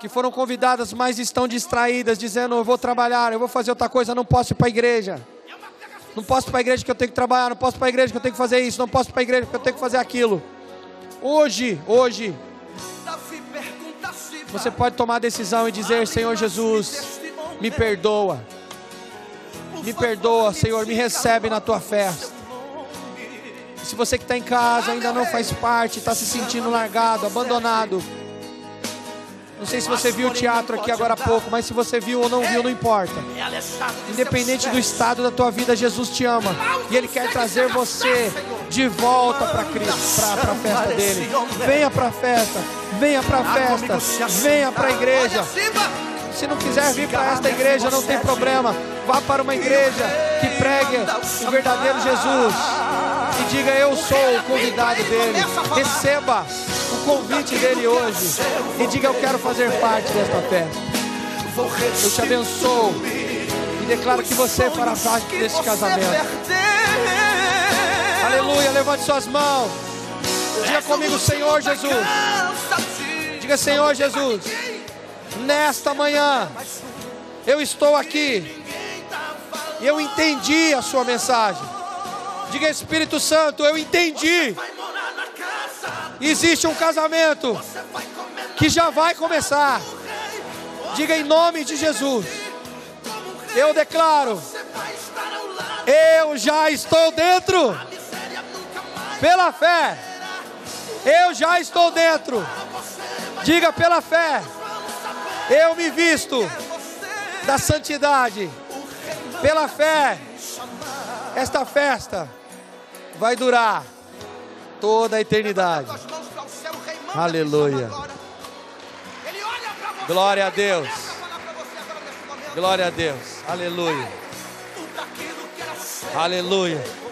que foram convidadas, mas estão distraídas, dizendo: Eu vou trabalhar, eu vou fazer outra coisa, não posso ir para a igreja. Não posso ir para a igreja que eu tenho que trabalhar, não posso ir para a igreja que eu tenho que fazer isso, não posso ir para a igreja que eu tenho que fazer aquilo. Hoje, hoje, você pode tomar a decisão e dizer: Senhor Jesus, me perdoa. Me perdoa, Senhor, me recebe na tua festa. Se você que está em casa ainda não faz parte, está se sentindo largado, abandonado. Não sei se você viu o teatro aqui agora há pouco, mas se você viu ou não viu, não importa. Independente do estado da tua vida, Jesus te ama. E Ele quer trazer você de volta para a festa dele. Venha para a festa, venha para a festa, venha para a igreja. Se não quiser vir para esta igreja, não tem problema. Vá para uma igreja que pregue o verdadeiro Jesus e diga: Eu sou o convidado dele. Receba o convite dele hoje e diga: Eu quero fazer parte desta festa. Eu te abençoo e declaro que você fará parte deste casamento. Aleluia, levante suas mãos. Diga comigo, Senhor Jesus. Diga, Senhor Jesus. Nesta manhã, eu estou aqui e eu entendi a sua mensagem. Diga, Espírito Santo, eu entendi. Existe um casamento que já vai começar. Diga em nome de Jesus. Eu declaro. Eu já estou dentro. Pela fé. Eu já estou dentro. Diga pela fé. Eu me visto da santidade. Pela fé. Esta festa vai durar toda a eternidade. Aleluia. Glória a Deus. Glória a Deus. Aleluia. Aleluia.